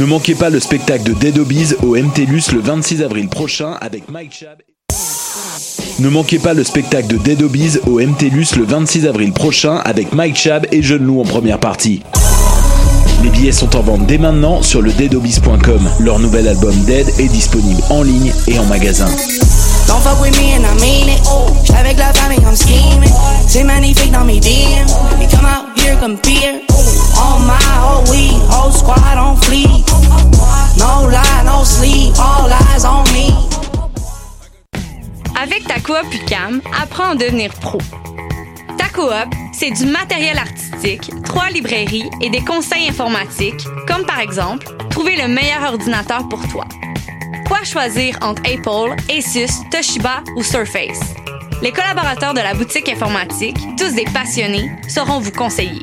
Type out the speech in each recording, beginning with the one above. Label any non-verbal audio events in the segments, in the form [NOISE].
Ne manquez pas le spectacle de Dead Obies au MTLUS le 26 avril prochain avec Mike Chab. Ne manquez pas le spectacle de Dead Obies au MTLUS le 26 avril prochain avec Mike Chab et Jeune Loup en première partie. Les billets sont en vente dès maintenant sur le deadobies.com. Leur nouvel album Dead est disponible en ligne et en magasin. Don't fuck with me and I mean it. Avec la I'm scheming. C'est magnifique dans mes DM. Come out here, compete. On my whole weed, whole squad on fleek. No lie, no sleep, all on me. Avec ta coop UCAM, apprends à devenir pro. Ta coop, c'est du matériel artistique, trois librairies et des conseils informatiques, comme par exemple, trouver le meilleur ordinateur pour toi. Quoi choisir entre Apple, Asus, Toshiba ou Surface? Les collaborateurs de la boutique informatique, tous des passionnés, sauront vous conseiller.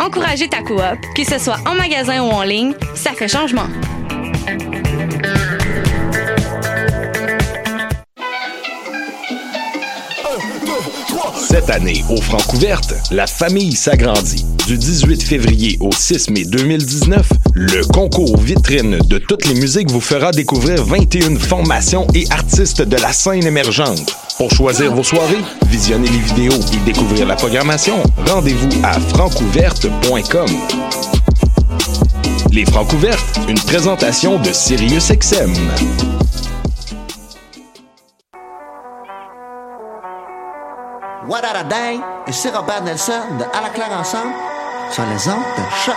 Encouragez ta coop, que ce soit en magasin ou en ligne, ça fait changement. Cette année, au Francouverte, la famille s'agrandit. Du 18 février au 6 mai 2019, le concours vitrine de toutes les musiques vous fera découvrir 21 formations et artistes de la scène émergente. Pour choisir vos soirées, visionner les vidéos et découvrir la programmation, rendez-vous à francouverte.com. Les Francouvertes, une présentation de SiriusXM. What a Day, ici Robert Nelson de À la claire ensemble sur les ondes de choc.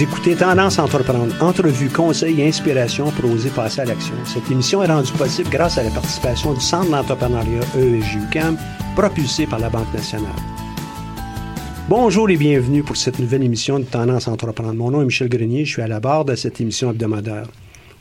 Écoutez Tendance entreprendre, entrevue, conseils et inspiration pour oser passer à l'action. Cette émission est rendue possible grâce à la participation du Centre d'entrepreneuriat EEJ-UQAM, propulsé par la Banque nationale. Bonjour et bienvenue pour cette nouvelle émission de Tendance entreprendre. Mon nom est Michel Grenier, je suis à la barre de cette émission hebdomadaire.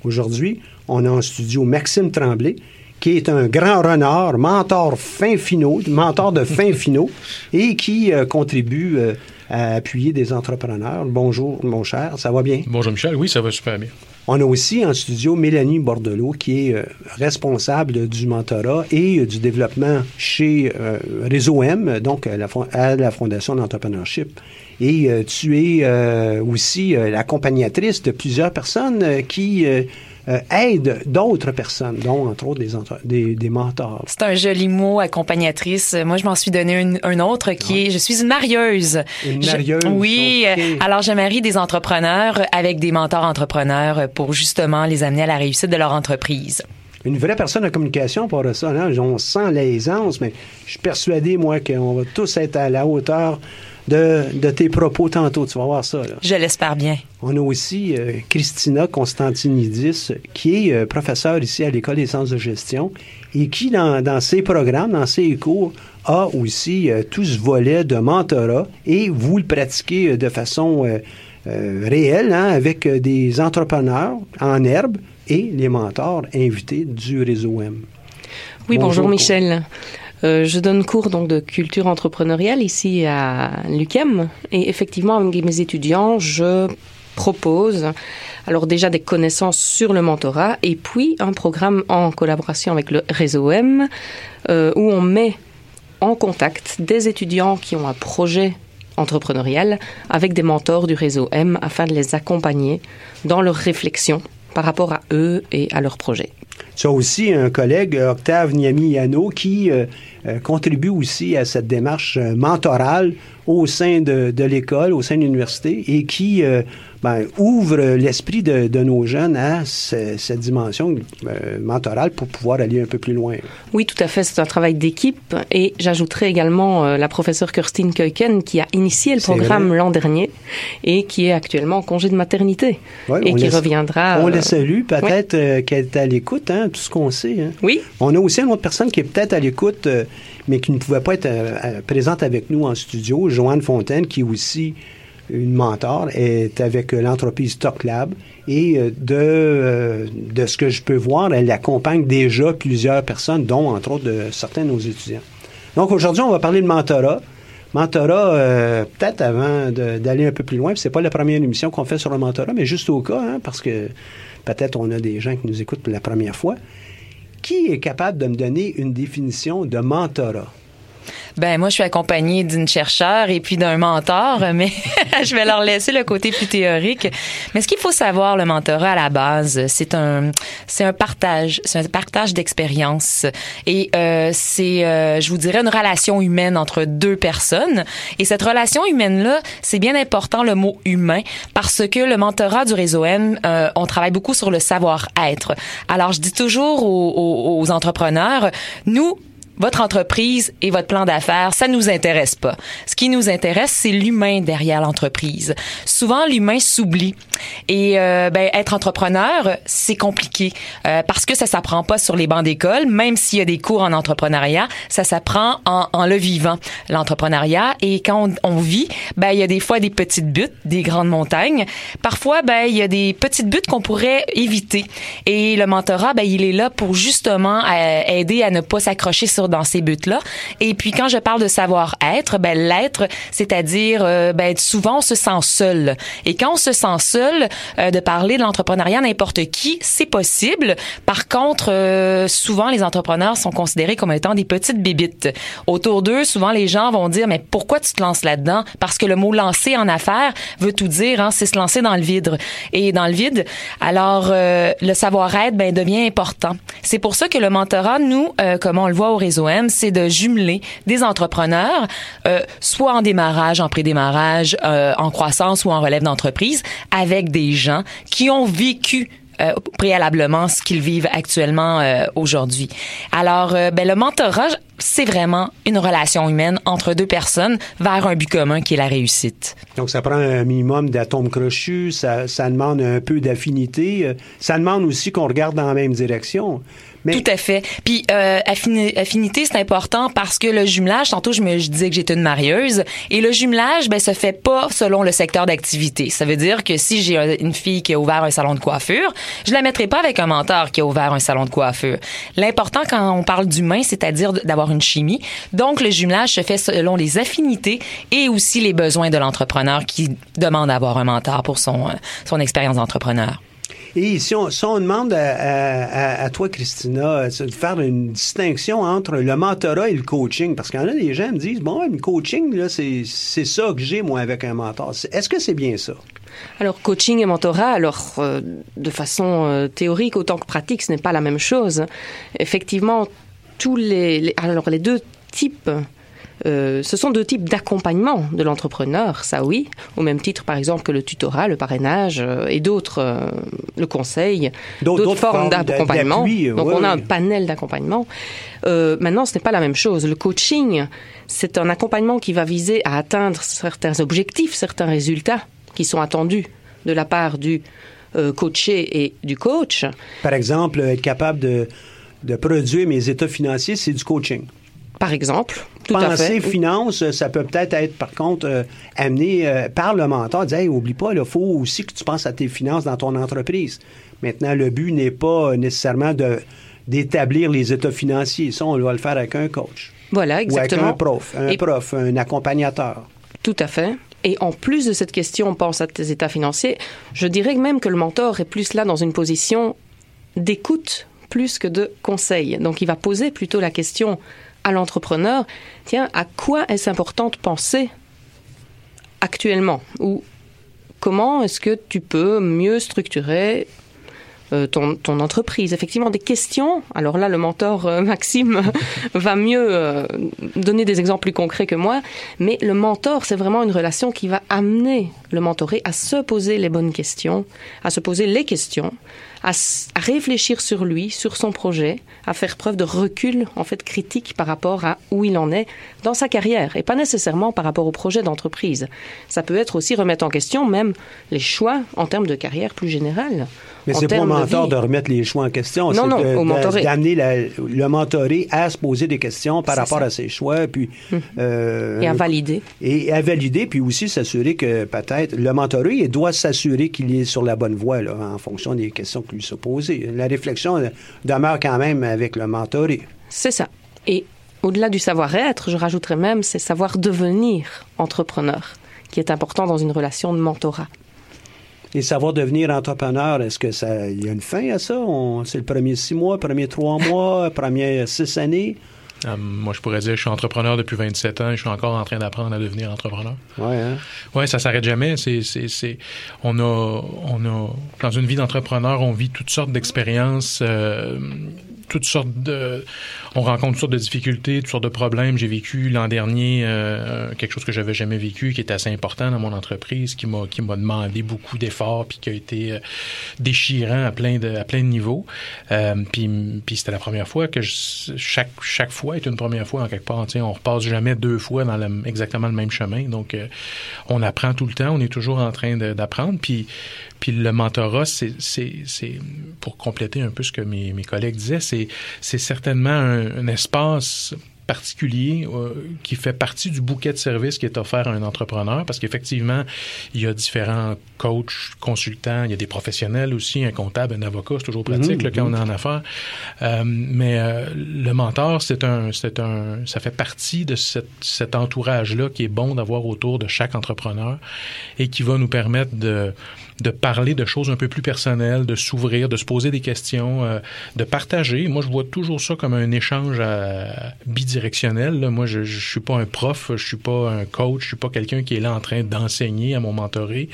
Aujourd'hui, on a en studio Maxime Tremblay, qui est un grand renard, mentor fin finaux, mentor de fin [LAUGHS] finaux, et qui euh, contribue euh, à appuyer des entrepreneurs. Bonjour, mon cher, ça va bien? Bonjour Michel, oui, ça va super bien. On a aussi en studio Mélanie Bordelot, qui est euh, responsable du mentorat et euh, du développement chez euh, Réseau M, donc à la, fon- à la Fondation d'entrepreneurship. Et tu es aussi l'accompagnatrice de plusieurs personnes qui euh, aident d'autres personnes, dont entre autres des, des, des mentors. C'est un joli mot, accompagnatrice. Moi, je m'en suis donné un, un autre qui est, je suis une marieuse. Une Je- marieuse, oui. Alors, je marie des entrepreneurs avec des mentors entrepreneurs pour justement les amener à la réussite de leur entreprise. Une vraie personne de communication pour ça. Là, on sent l'aisance, mais je suis persuadé, moi, qu'on va tous être à la hauteur de, de tes propos tantôt. Tu vas voir ça. Là. Je l'espère bien. On a aussi euh, Christina Constantinidis, qui est euh, professeure ici à l'École des sciences de gestion et qui, dans, dans ses programmes, dans ses cours, a aussi euh, tout ce volet de mentorat et vous le pratiquez euh, de façon réelle hein, avec des entrepreneurs en herbe et les mentors invités du réseau M. Oui, bonjour, Michel. Euh, je donne cours donc de culture entrepreneuriale ici à l'UQAM et effectivement avec mes étudiants, je propose alors déjà des connaissances sur le mentorat et puis un programme en collaboration avec le réseau M euh, où on met en contact des étudiants qui ont un projet entrepreneurial avec des mentors du réseau M afin de les accompagner dans leur réflexion par rapport à eux et à leur projet. Tu as aussi un collègue, Octave Niami-Yano, qui euh, euh, contribue aussi à cette démarche euh, mentorale au sein de, de l'école, au sein de l'université, et qui ben, ouvre l'esprit de, de, nos jeunes à cette dimension euh, mentorale pour pouvoir aller un peu plus loin. Oui, tout à fait. C'est un travail d'équipe. Et j'ajouterai également euh, la professeure Kirstine Keuken qui a initié le programme l'an dernier et qui est actuellement en congé de maternité et qui reviendra. On la salue. Peut-être euh, qu'elle est à l'écoute, hein, tout ce qu'on sait. Hein. Oui. On a aussi une autre personne qui est peut-être à l'écoute, mais qui ne pouvait pas être présente avec nous en studio, Joanne Fontaine, qui aussi une mentor, est avec l'entreprise Stock Lab. Et euh, de, euh, de ce que je peux voir, elle accompagne déjà plusieurs personnes, dont entre autres certains de nos étudiants. Donc aujourd'hui, on va parler de mentorat. Mentorat, euh, peut-être avant d'aller un peu plus loin, c'est pas la première émission qu'on fait sur le mentorat, mais juste au cas, hein, parce que peut-être on a des gens qui nous écoutent pour la première fois. Qui est capable de me donner une définition de mentorat? Ben moi, je suis accompagnée d'une chercheure et puis d'un mentor, [LAUGHS] mais [LAUGHS] je vais leur laisser le côté plus théorique. Mais ce qu'il faut savoir, le mentorat à la base, c'est un c'est un partage, c'est un partage d'expérience et euh, c'est, euh, je vous dirais, une relation humaine entre deux personnes. Et cette relation humaine là, c'est bien important le mot humain parce que le mentorat du réseau M, euh, on travaille beaucoup sur le savoir-être. Alors je dis toujours aux, aux, aux entrepreneurs, nous votre entreprise et votre plan d'affaires, ça nous intéresse pas. Ce qui nous intéresse, c'est l'humain derrière l'entreprise. Souvent, l'humain s'oublie. Et euh, ben, être entrepreneur, c'est compliqué euh, parce que ça s'apprend pas sur les bancs d'école, même s'il y a des cours en entrepreneuriat, ça s'apprend en, en, le vivant, l'entrepreneuriat. Et quand on, vit, ben il y a des fois des petites buttes, des grandes montagnes. Parfois, ben il y a des petites buttes qu'on pourrait éviter. Et le mentorat, ben il est là pour justement euh, aider à ne pas s'accrocher sur dans ces buts-là. Et puis quand je parle de savoir-être, ben l'être, c'est-à-dire euh, ben souvent on se sent seul. Et quand on se sent seul, euh, de parler de l'entrepreneuriat n'importe qui, c'est possible. Par contre, euh, souvent les entrepreneurs sont considérés comme étant des petites bébites. Autour d'eux, souvent les gens vont dire mais pourquoi tu te lances là-dedans? Parce que le mot lancer en affaires veut tout dire. Hein, c'est se lancer dans le vide. Et dans le vide, alors euh, le savoir-être ben devient important. C'est pour ça que le mentorat, nous, comme on le voit au réseau c'est de jumeler des entrepreneurs, euh, soit en démarrage, en pré-démarrage, euh, en croissance ou en relève d'entreprise, avec des gens qui ont vécu euh, préalablement ce qu'ils vivent actuellement euh, aujourd'hui. Alors, ben, le mentorat, c'est vraiment une relation humaine entre deux personnes vers un but commun qui est la réussite. Donc, ça prend un minimum d'atomes crochus, ça, ça demande un peu d'affinité, ça demande aussi qu'on regarde dans la même direction. Tout à fait. Puis euh, affinité, c'est important parce que le jumelage, tantôt je me disais que j'étais une marieuse, et le jumelage, ben se fait pas selon le secteur d'activité. Ça veut dire que si j'ai une fille qui a ouvert un salon de coiffure, je la mettrai pas avec un mentor qui a ouvert un salon de coiffure. L'important quand on parle d'humain, c'est-à-dire d'avoir une chimie. Donc le jumelage se fait selon les affinités et aussi les besoins de l'entrepreneur qui demande d'avoir un mentor pour son euh, son expérience d'entrepreneur. Et si on, demande à, toi, Christina, de faire une distinction entre le mentorat et le coaching, parce qu'il y en a des gens me disent, bon, le coaching, c'est, c'est ça que j'ai, moi, avec un mentor. Est-ce que c'est bien ça? Alors, coaching et mentorat, alors, euh, de façon euh, théorique autant que pratique, ce n'est pas la même chose. Effectivement, tous les alors, les deux types euh, ce sont deux types d'accompagnement de l'entrepreneur, ça oui, au même titre par exemple que le tutorat, le parrainage euh, et d'autres, euh, le conseil, d'autres formes d'accompagnement. Donc on a un panel d'accompagnement. maintenant, ce n'est pas la même chose. Le coaching, c'est un accompagnement qui va viser à atteindre certains objectifs, certains résultats qui sont attendus de la part du coaché et du coach. Par exemple, être capable de, de produire mes états financiers, c'est du coaching. Par exemple, tout Penser à fait. finance, ça peut peut-être être, par contre, euh, amené euh, par le mentor, dire, hey, oublie pas, il faut aussi que tu penses à tes finances dans ton entreprise. Maintenant, le but n'est pas nécessairement de d'établir les états financiers. Ça, on va le faire avec un coach. Voilà, exactement. Ou avec un prof, un Et- prof, un accompagnateur. Tout à fait. Et en plus de cette question, on pense à tes états financiers. Je dirais même que le mentor est plus là dans une position d'écoute plus que de conseil. Donc il va poser plutôt la question à l'entrepreneur, tiens, à quoi est-ce important de penser actuellement? Ou comment est-ce que tu peux mieux structurer euh, ton, entreprise? Effectivement, des questions. Alors là, le mentor euh, [LAUGHS] Maxime va mieux euh, donner des exemples plus concrets que moi. Mais le mentor, c'est vraiment une relation qui va amener le mentoré à se poser les bonnes questions, à se poser les questions, à, réfléchir sur lui, sur son projet, à faire preuve de recul, en fait, critique par rapport à où il en est dans sa carrière et pas nécessairement par rapport au projet d'entreprise. Ça peut être aussi remettre en question même les choix en termes de carrière plus générale. Mais c'est pas au de mentor de, remettre les choix en question. Non, c'est non, mentoré. D'amener le mentoré à se poser des questions par C'est rapport ça. à ses choix, puis... euh, Et à valider. et à valider, puis aussi s'assurer que peut-être le mentoré il doit s'assurer qu'il est sur la bonne voie là, en fonction des questions qui lui sont posées. La réflexion euh, demeure quand même avec le mentoré. C'est ça. Et au-delà du savoir-être, je rajouterais même, c'est savoir devenir entrepreneur, qui est important dans une relation de mentorat. Et savoir devenir entrepreneur, est-ce que ça, il y a une fin à ça? C'est le premier six mois, premier trois mois, [LAUGHS] premier six années? Euh, moi, je pourrais dire que je suis entrepreneur depuis 27 ans et je suis encore en train d'apprendre à devenir entrepreneur. Ouais, hein? Oui, ça s'arrête jamais. C'est, c'est, c'est, on a, on a, dans une vie d'entrepreneur, on vit toutes sortes d'expériences, euh, toutes sortes de, on rencontre toutes sortes de difficultés, toutes sortes de problèmes. J'ai vécu l'an dernier euh, quelque chose que j'avais jamais vécu, qui était assez important dans mon entreprise, qui m'a, qui m'a demandé beaucoup d'efforts, puis qui a été euh, déchirant à plein de, à plein de niveaux. Euh, puis, puis c'était la première fois que je- chaque, chaque fois est une première fois en quelque part. Tu sais, on repasse jamais deux fois dans le- exactement le même chemin. Donc, euh, on apprend tout le temps. On est toujours en train d'apprendre. Puis, puis le mentorat, c'est, c'est, c'est pour compléter un peu ce que mes, mes collègues disaient, c'est, c'est certainement un, un espace particulier euh, qui fait partie du bouquet de services qui est offert à un entrepreneur parce qu'effectivement, il y a différents coachs, consultants, il y a des professionnels aussi, un comptable, un avocat, c'est toujours pratique Mhm, là, quand on est en affaires. Euh, mais euh, le mentor, c'est un, c'est un, ça fait partie de cette, cet entourage-là qui est bon d'avoir autour de chaque entrepreneur et qui va nous permettre de de parler de choses un peu plus personnelles, de s'ouvrir, de se poser des questions, euh, de partager. Moi, je vois toujours ça comme un échange euh, bidirectionnel. là. Moi, je, je suis pas un prof, je suis pas un coach, je suis pas quelqu'un qui est là en train d'enseigner à mon mentoré.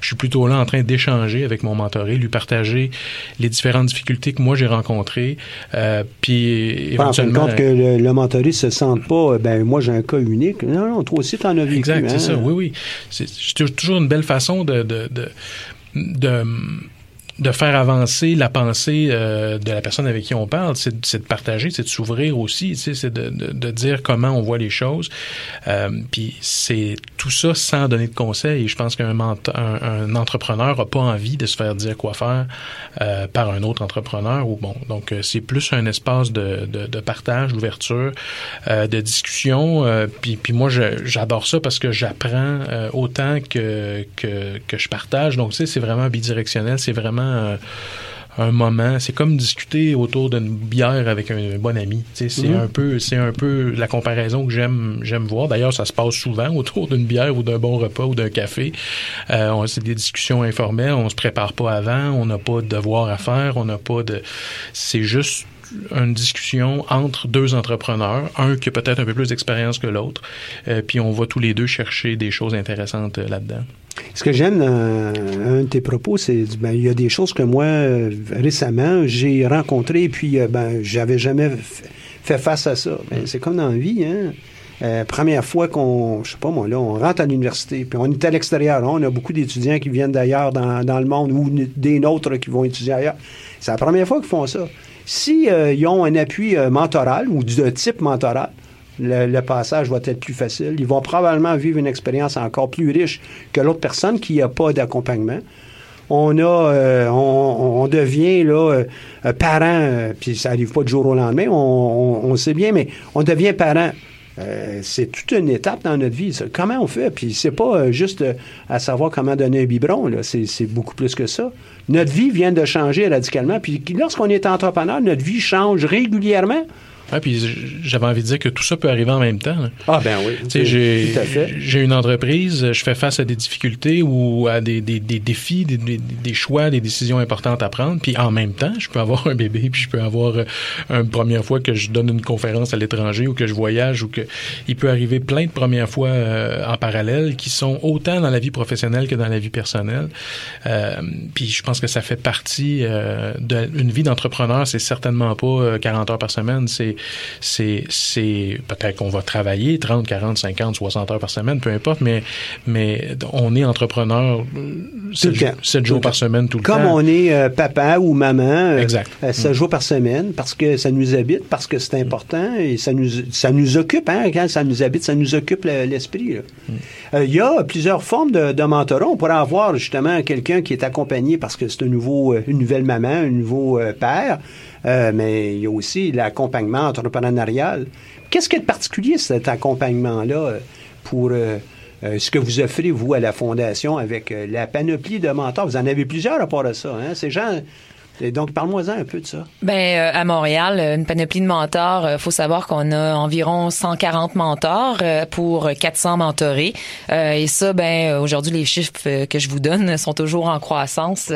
Je suis plutôt là en train d'échanger avec mon mentoré, lui partager les différentes difficultés que moi j'ai rencontrées, euh, puis Pas en fin de éventuellement. compte que le, le mentoré se sente pas, euh, ben moi j'ai un cas unique. Non, non, toi aussi t'en as vécu. Exact, hein? c'est ça. Oui, oui. C'est c'est toujours une belle façon de, de, de, de, de faire avancer la pensée euh, de la personne avec qui on parle. C'est c'est de partager, c'est de s'ouvrir aussi, c'est de, de, de dire comment on voit les choses. Euh, Puis c'est tout ça sans donner de conseils. Je pense qu'un un, un entrepreneur n'a pas envie de se faire dire quoi faire euh, par un autre entrepreneur. Ou bon, donc euh, c'est plus un espace de, de, partage, d'ouverture, euh, de discussion. euh, puis, puis moi, j'adore ça parce que j'apprends autant que, que, que je partage. Donc, tu sais, c'est vraiment bidirectionnel. C'est vraiment euh, un moment. C'est comme discuter autour d'une bière avec un, bon ami. C'est Mhm. un peu, c'est un peu la comparaison que j'aime, j'aime voir. D'ailleurs, ça se passe souvent autour d'une bière ou d'un bon repas ou d'un café. Euh, c'est des discussions informelles. On se prépare pas avant. On n'a pas de devoir à faire. On n'a pas de. C'est juste une discussion entre deux entrepreneurs, un qui a peut-être un peu plus d'expérience que l'autre, euh, puis on va tous les deux chercher des choses intéressantes euh, là-dedans. Ce que j'aime dans un de tes propos, c'est ben, il y a des choses que moi, euh, récemment, j'ai rencontrées, puis euh, ben, j'avais jamais fait face à ça. Ben, c'est comme dans la vie, hein. Euh, première fois qu'on, je sais pas moi, là, on rentre à l'université, puis on est à l'extérieur. hein. On a beaucoup d'étudiants qui viennent d'ailleurs dans, dans le monde ou des nôtres qui vont étudier ailleurs. C'est la première fois qu'ils font ça. Si euh, ils ont un appui euh, mentoral ou de type mentoral, le, le passage va être plus facile. Ils vont probablement vivre une expérience encore plus riche que l'autre personne qui n'a pas d'accompagnement. On a, euh, on, on devient là euh, parent, euh, puis ça arrive pas du jour au lendemain, on, on, on sait bien, mais on devient parent Euh, c'est toute une étape dans notre vie. Comment on fait? Puis c'est pas euh, juste euh, à savoir comment donner un biberon. C'est c'est beaucoup plus que ça. Notre vie vient de changer radicalement. Puis lorsqu'on est entrepreneur, notre vie change régulièrement. Ouais, puis j'avais envie de dire que tout ça peut arriver en même temps. là. Ah ben oui. Tu sais, j'ai, j'ai une entreprise, je fais face à des difficultés ou à des, des, des défis, des, des, choix, des décisions importantes à prendre. Puis en même temps, je peux avoir un bébé, puis je peux avoir euh, une première fois que je donne une conférence à l'étranger ou que je voyage ou que il peut arriver plein de premières fois euh, en parallèle qui sont autant dans la vie professionnelle que dans la vie personnelle. Euh, puis je pense que ça fait partie euh, d'une vie d'entrepreneur. C'est certainement pas euh, 40 heures par semaine. C'est c'est c'est peut-être qu'on va travailler 30, 40, 50, 60 heures par semaine, peu importe, mais mais on est entrepreneur Tout 7, le temps. Tout jours le par semaine tout le Comme temps. on est euh, papa ou maman, euh, Exact. euh, sept jours par semaine, parce que ça nous habite, parce que c'est important et ça nous, ça nous occupe. Hein, quand ça nous habite, ça nous occupe le- l'esprit. Euh, Il y a plusieurs formes de, de mentorat. On pourrait avoir justement quelqu'un qui est accompagné parce que c'est un nouveau, euh, une nouvelle maman, un nouveau euh, père, Euh, mais il y a aussi l'accompagnement entrepreneurial. Qu'est-ce a de particulier cet accompagnement-là euh, pour euh, ce que vous offrez, vous, à la Fondation, avec la panoplie de mentors? Vous en avez plusieurs à part de ça. Hein? Ces gens... et donc, parle-moi-en un peu de ça. Ben euh, à Montréal, euh, une panoplie de mentors. euh, faut savoir qu'on a environ 140 mentors pour 400 mentorés. Et ça, ben aujourd'hui, les chiffres que je vous donne [LAUGHS] sont toujours en croissance.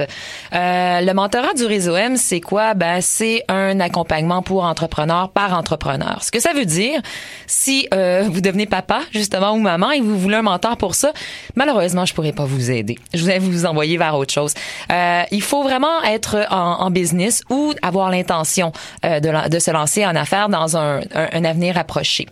Le mentorat du réseau M, c'est quoi? Ben c'est un accompagnement pour entrepreneurs par entrepreneur. Ce que ça veut dire, si euh, [LAUGHS] vous devenez papa justement ou maman et vous voulez un mentor pour ça, malheureusement, je pourrais pas vous aider. Je vais vous envoyer vers autre chose. Euh, il faut vraiment être en, en business ou avoir l'intention euh, de, de se lancer en affaires dans un, un- un avenir approché.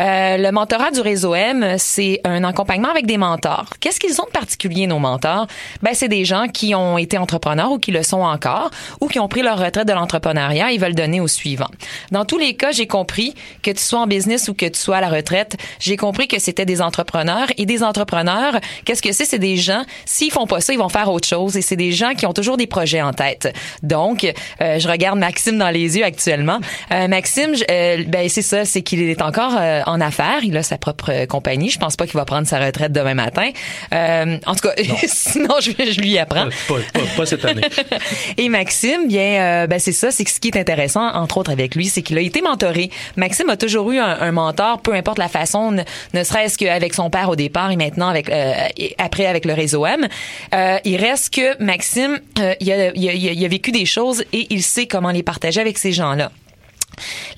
Euh, le mentorat du réseau M, c'est un accompagnement avec des mentors. Qu'est-ce qu'ils ont de particulier, nos mentors? Ben, c'est des gens qui ont été entrepreneurs ou qui le sont encore ou qui ont pris leur retraite de l'entrepreneuriat et veulent donner au suivant. Dans tous les cas, j'ai compris que tu sois en business ou que tu sois à la retraite, j'ai compris que c'était des entrepreneurs et des entrepreneurs, qu'est-ce que c'est? C'est des gens, s'ils font pas ça, ils vont faire autre chose et c'est des gens qui ont toujours des projets en tête. Donc, euh, je regarde Maxime dans les yeux actuellement. Euh, Maxime, je- euh, ben c'est ça, c'est qu'il est encore euh, en affaires, il a sa propre compagnie. Je pense pas qu'il va prendre sa retraite demain matin. Euh, en tout cas, [LAUGHS] sinon je, je lui apprends. Pas, pas- pas cette année. [LAUGHS] Et Maxime, bien, euh, ben c'est ça, c'est que ce qui est intéressant, entre autres avec lui, c'est qu'il a été mentoré. Maxime a toujours eu un, un mentor, peu importe la façon, ne, ne serait-ce qu'avec son père au départ et maintenant avec euh, et après avec le réseau M. Euh, il reste que Maxime, euh, il, a, il a- il a- il a des choses et il sait comment les partager avec ces gens-là.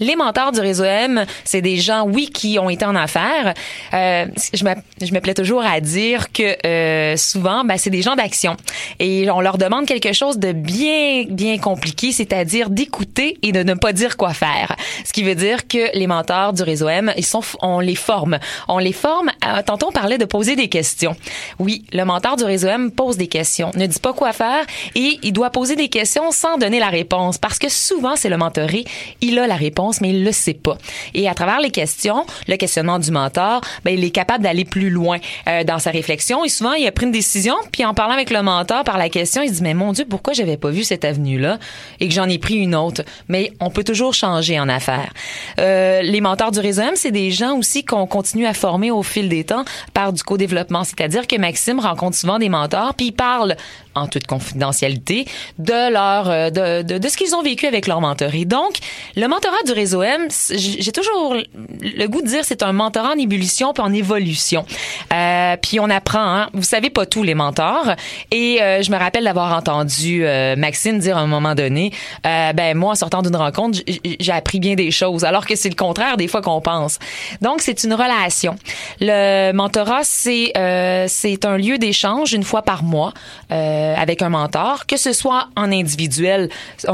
Les mentors du réseau M, c'est des gens, oui, qui ont été en affaires. Euh, je, me, plais toujours à dire que euh, souvent, ben, c'est des gens d'action. Et on leur demande quelque chose de bien, bien compliqué, c'est-à-dire d'écouter et de ne pas dire quoi faire. Ce qui veut dire que les mentors du réseau M, ils sont, on les forme. On les forme. tantôt, on parlait de poser des questions. Oui, le mentor du réseau M pose des questions, ne dit pas quoi faire et il doit poser des questions sans donner la réponse parce que souvent, c'est le mentoré, il a la réponse, mais il le sait pas. Et à travers les questions, le questionnement du mentor, ben, il est capable d'aller plus loin euh, dans sa réflexion. Et souvent, il a pris une décision, puis en parlant avec le mentor par la question, il dit, mais mon Dieu, pourquoi j'avais pas vu cette avenue-là et que j'en ai pris une autre? Mais on peut toujours changer en affaires. Euh, les mentors du réseau M, c'est des gens aussi qu'on continue à former au fil des temps par du co-développement. C'est-à-dire que Maxime rencontre souvent des mentors, puis il parle en toute confidentialité de leur euh, de, de, de ce qu'ils ont vécu avec leur mentoré. Donc, le mentorat du réseau M, j'ai toujours le goût de dire c'est un mentorat en ébullition puis en évolution. Euh, puis on apprend. Hein? Vous savez pas tous les mentors. Et euh, je me rappelle d'avoir entendu euh, Maxime dire à un moment donné, euh, ben moi en sortant d'une rencontre, j'ai appris bien des choses, alors que c'est le contraire des fois qu'on pense. Donc c'est une relation. Le mentorat c'est euh, c'est un lieu d'échange une fois par mois. Avec un mentor, que ce soit en individuel,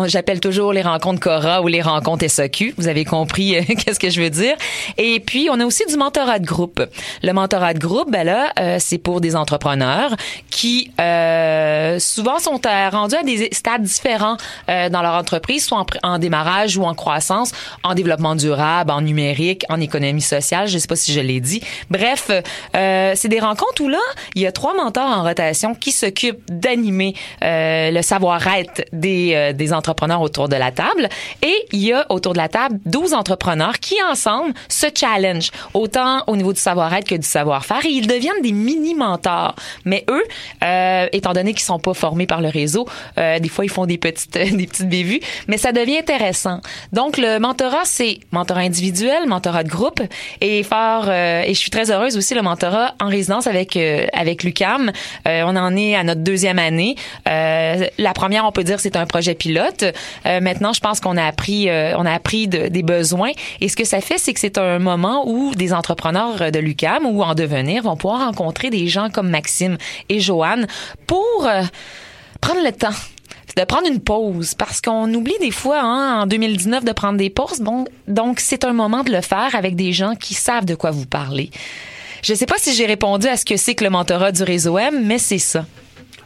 j'appelle toujours les rencontres Cora ou les rencontres SAQ, vous avez compris euh, [LAUGHS] qu'est-ce que je veux dire. Et puis, on a aussi du mentorat de groupe. Le mentorat de groupe, ben là, euh, c'est pour des entrepreneurs qui euh, souvent sont à- rendus à des stades différents euh, dans leur entreprise, soit en, démarrage ou en croissance, en développement durable, en numérique, en économie sociale, je sais pas si je l'ai dit. Bref, euh, c'est des rencontres où là, il y a trois mentors en rotation qui s'occupent d'animer animer euh, le savoir-être des, euh, des entrepreneurs autour de la table. Et il y a autour de la table 12 entrepreneurs qui, ensemble, se challenge autant au niveau du savoir-être que du savoir-faire. Et ils deviennent des mini-mentors. Mais eux, euh, étant donné qu'ils sont pas formés par le réseau, euh, des fois, ils font des petites, [LAUGHS] des petites bévues. Mais ça devient intéressant. Donc, le mentorat, c'est mentorat individuel, mentorat de groupe. Et fort, euh, et je suis très heureuse aussi, le mentorat en résidence avec, euh, avec l'UCAM. On en est à notre deuxième année. Euh, la première, on peut dire, c'est un projet pilote. Euh, maintenant, je pense qu'on a appris, euh, on a appris de- des besoins. Et ce que ça fait, c'est que c'est un moment où des entrepreneurs de l'UCAM ou en devenir vont pouvoir rencontrer des gens comme Maxime et Joanne pour prendre le temps de prendre une pause parce qu'on oublie des fois hein, en 2019 de prendre des pauses. Donc c'est un moment de le faire avec des gens qui savent de quoi vous parlez. Je sais pas si j'ai répondu à ce que c'est que le mentorat du réseau M, mais c'est ça.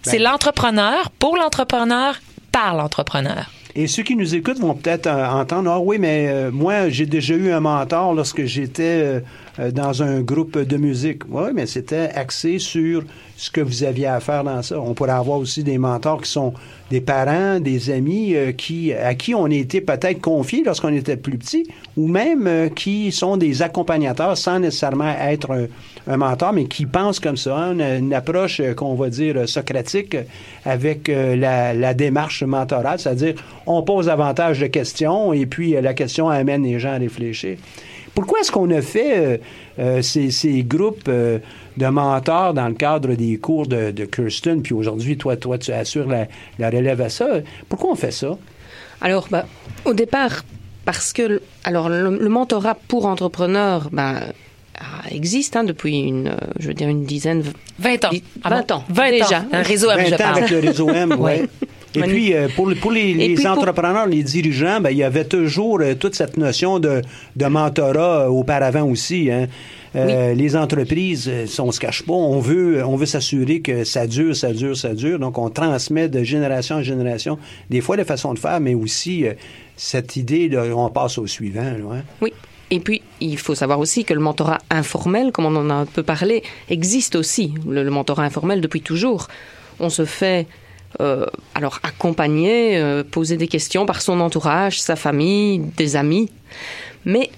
C'est l'entrepreneur pour l'entrepreneur par l'entrepreneur. Et ceux qui nous écoutent vont peut-être euh, entendre, ah oui, mais euh, moi, j'ai déjà eu un mentor lorsque j'étais euh, dans un groupe de musique. Oui, mais c'était axé sur ce que vous aviez à faire dans ça. On pourrait avoir aussi des mentors qui sont des parents, des amis qui, à qui on a été peut-être confiés lorsqu'on était plus petit, ou même qui sont des accompagnateurs sans nécessairement être un, mentor, mais qui pensent comme ça, hein, une, approche euh, qu'on va dire euh, socratique euh, avec la, démarche mentorale, c'est-à-dire on pose davantage de questions et puis la question amène les gens à réfléchir. Pourquoi est-ce qu'on a fait ces, groupes de mentors dans le cadre des cours de, Kirsten, puis aujourd'hui, toi, toi, tu assures la, la relève à ça? Pourquoi on fait ça? Alors, bah, au départ, parce que alors le, le mentorat pour entrepreneurs ah, existe hein, depuis une, euh, je veux dire une dizaine, 20 ans. Dix- Ah bon? 20 ans, 20 déjà. ans. Un réseau M, 20 je ans parle. avec le réseau M, [LAUGHS] oui. Ouais. Et puis, euh, pour, pour les, les puis pour- entrepreneurs, les dirigeants, ben, il y avait toujours euh, toute cette notion de, de mentorat euh, auparavant aussi. Hein. Euh, Les entreprises, si on se cache pas, on veut, on veut s'assurer que ça dure, ça dure, ça dure. Donc, on transmet de génération en génération, des fois les façons de faire, mais aussi euh, cette idée, là, on passe au suivant. là, hein. Oui. Et puis, il faut savoir aussi que le mentorat informel, comme on en a un peu parlé, existe aussi. Le, mentorat informel depuis toujours. On se fait euh, alors accompagner, euh, poser des questions par son entourage, sa famille, des amis. Mais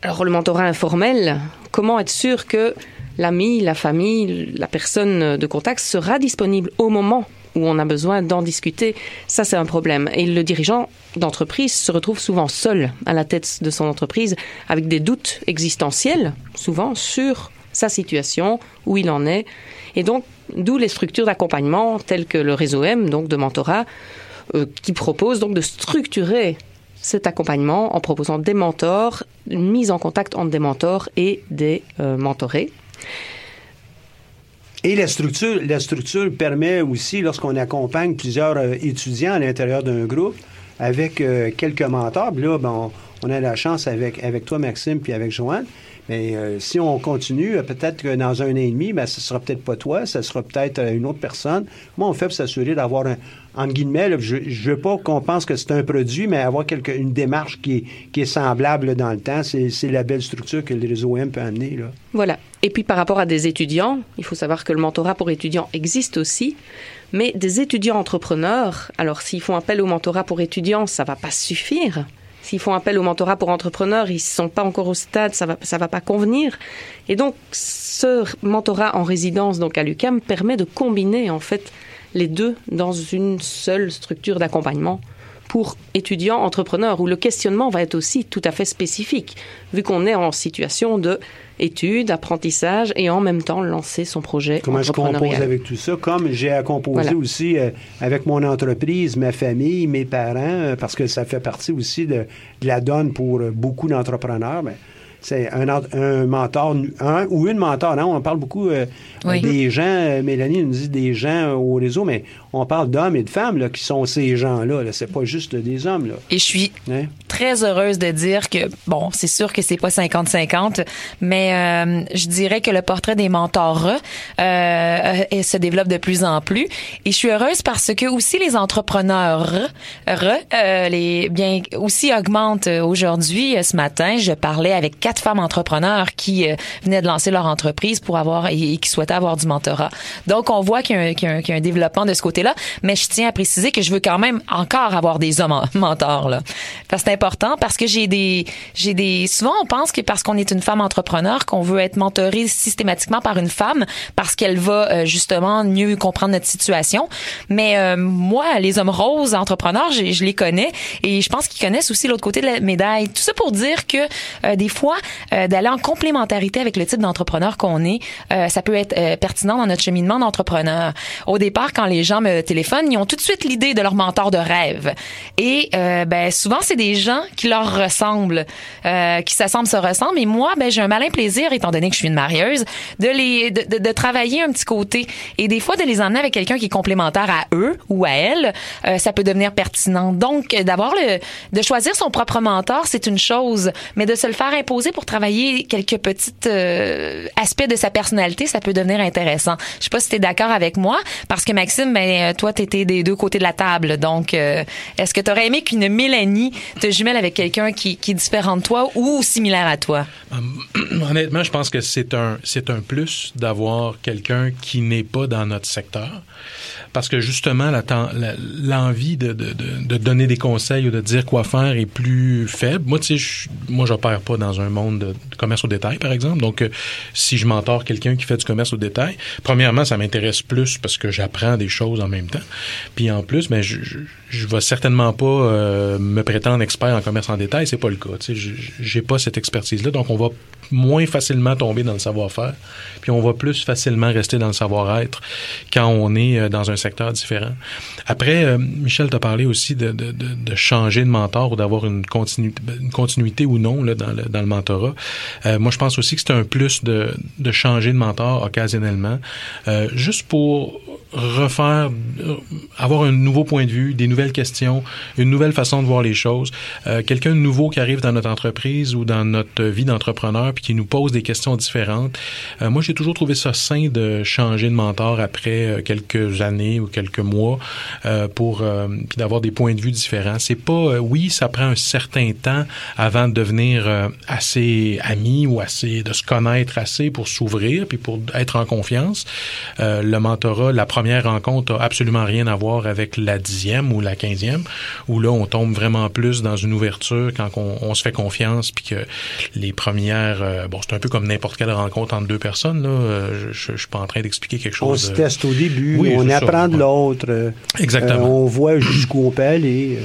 alors le mentorat informel, comment être sûr que l'ami, la famille, la personne de contact sera disponible au moment où on a besoin d'en discuter, ça c'est un problème. Et le dirigeant d'entreprise se retrouve souvent seul à la tête de son entreprise avec des doutes existentiels, souvent sur sa situation, où il en est. Et donc, d'où les structures d'accompagnement telles que le réseau M, donc de mentorat, euh, qui propose donc de structurer cet accompagnement en proposant des mentors, une mise en contact entre des mentors et des euh, mentorés. Et la structure, la structure permet aussi, lorsqu'on accompagne plusieurs euh, étudiants à l'intérieur d'un groupe, avec euh, quelques mentors, puis là, ben, on, on a la chance avec, avec toi, Maxime, puis avec Joanne. Mais euh, si on continue, euh, peut-être que dans un an et demi, ben, ce sera peut-être pas toi, ce sera peut-être euh, une autre personne. Comment on fait pour s'assurer d'avoir un, entre guillemets, je ne veux pas qu'on pense que c'est un produit, mais avoir une démarche qui est, semblable dans le temps. C'est la belle structure que le réseau M peut amener. Là. Voilà. Et puis par rapport à des étudiants, il faut savoir que le mentorat pour étudiants existe aussi, mais des étudiants entrepreneurs, alors s'ils font appel au mentorat pour étudiants, ça va pas suffire. S'ils font appel au mentorat pour entrepreneurs, ils sont pas encore au stade, ça va ça va pas convenir. Et donc ce mentorat en résidence donc à l'UCAM permet de combiner en fait les deux dans une seule structure d'accompagnement pour étudiants entrepreneurs où le questionnement va être aussi tout à fait spécifique vu qu'on est en situation de études, apprentissage et en même temps lancer son projet Comment je compose avec tout ça? Comme j'ai à composer Voilà. aussi euh, avec mon entreprise, ma famille, mes parents, euh, parce que ça fait partie aussi de, de la donne pour beaucoup d'entrepreneurs. Mais c'est un, un mentor, un ou une mentor. Non, on parle beaucoup euh, Oui. des gens, euh, Mélanie nous dit des gens au réseau, mais on parle d'hommes et de femmes là, qui sont ces gens-là. Là. C'est pas juste des hommes. Là. Et je suis Hein? très heureuse de dire que, bon, c'est sûr que c'est pas 50-50, mais euh, je dirais que le portrait des mentors euh, euh, se développe de plus en plus. Et je suis heureuse parce que aussi les entrepreneurs euh, euh, les, bien, aussi augmentent aujourd'hui. Euh, Ce matin, je parlais avec quatre femmes entrepreneurs qui euh, venaient de lancer leur entreprise pour avoir et, qui souhaitaient avoir du mentorat. Donc, on voit qu'il y, a un développement de ce côté-là, mais je tiens à préciser que je veux quand même encore avoir des hommes [LAUGHS] mentors là. Parce c'est important parce que j'ai des j'ai des souvent on pense que parce qu'on est une femme entrepreneur qu'on veut être mentoré systématiquement par une femme parce qu'elle va euh, justement mieux comprendre notre situation. Mais euh, moi, les hommes roses entrepreneurs, je les connais et je pense qu'ils connaissent aussi l'autre côté de la médaille. Tout ça pour dire que euh, des fois, d'aller en complémentarité avec le type d'entrepreneur qu'on est, ça peut être pertinent dans notre cheminement d'entrepreneur. Au départ, quand les gens me téléphonent, ils ont tout de suite l'idée de leur mentor de rêve. Et ben souvent, c'est des gens qui leur ressemblent, qui s'assemblent, se ressemblent. Et moi, ben j'ai un malin plaisir, étant donné que je suis une marieuse, de les de, de, de travailler un petit côté et des fois de les emmener avec quelqu'un qui est complémentaire à eux ou à elles, euh, ça peut devenir pertinent. Donc d'avoir le de choisir son propre mentor, c'est une chose, mais de se le faire imposer pour travailler quelques petits euh, aspects de sa personnalité, ça peut devenir intéressant. Je sais pas si tu es d'accord avec moi parce que Maxime ben toi tu étais des deux côtés de la table. Donc euh, est-ce que tu aurais aimé qu'une Mélanie te jumelle avec quelqu'un qui, qui est différent de toi ou similaire à toi? Honnêtement, je pense que c'est un c'est un plus d'avoir quelqu'un qui n'est pas dans notre secteur parce que justement l'envie de, donner des conseils ou de dire quoi faire est plus faible. Moi, tu sais, moi, j'opère pas dans un monde de, commerce au détail, par exemple. Donc, euh, si je m'entends quelqu'un qui fait du commerce au détail, premièrement, ça m'intéresse plus parce que j'apprends des choses en même temps. Puis en plus, ben, je, je, je vais certainement pas euh, me prétendre expert en commerce en détail. C'est pas le cas. Tu sais, j'ai pas cette expertise-là. Donc, on va moins facilement tomber dans le savoir-faire, puis on va plus facilement rester dans le savoir-être quand on est euh, dans un secteur différent. Après, euh, Michel t'a parlé aussi de, de, de, changer de mentor ou d'avoir une continuité, une continuité ou non là, dans, le, dans le mentorat. Euh, moi, je pense aussi que c'est un plus de, de changer de mentor occasionnellement, juste pour refaire, avoir un nouveau point de vue, des nouvelles questions, une nouvelle façon de voir les choses. Quelqu'un de nouveau qui arrive dans notre entreprise ou dans notre vie d'entrepreneur puis qui nous pose des questions différentes. Euh, moi, j'ai toujours trouvé ça sain de changer de mentor après quelques années ou quelques mois euh, pour euh, puis d'avoir des points de vue différents. C'est pas euh, oui, ça prend un certain temps avant de devenir assez ami ou assez de se connaître assez pour s'ouvrir puis pour être en confiance. le mentorat, la première rencontre a absolument rien à voir avec la dixième ou la quinzième où là on tombe vraiment plus dans une ouverture quand on, on se fait confiance puis que les premières bon c'est un peu comme n'importe quelle rencontre entre deux personnes là. Je, je, je suis pas en train d'expliquer quelque chose. On se teste au début, oui, on apprend de l'autre. Exactement. Euh, on voit jusqu'où on peut aller.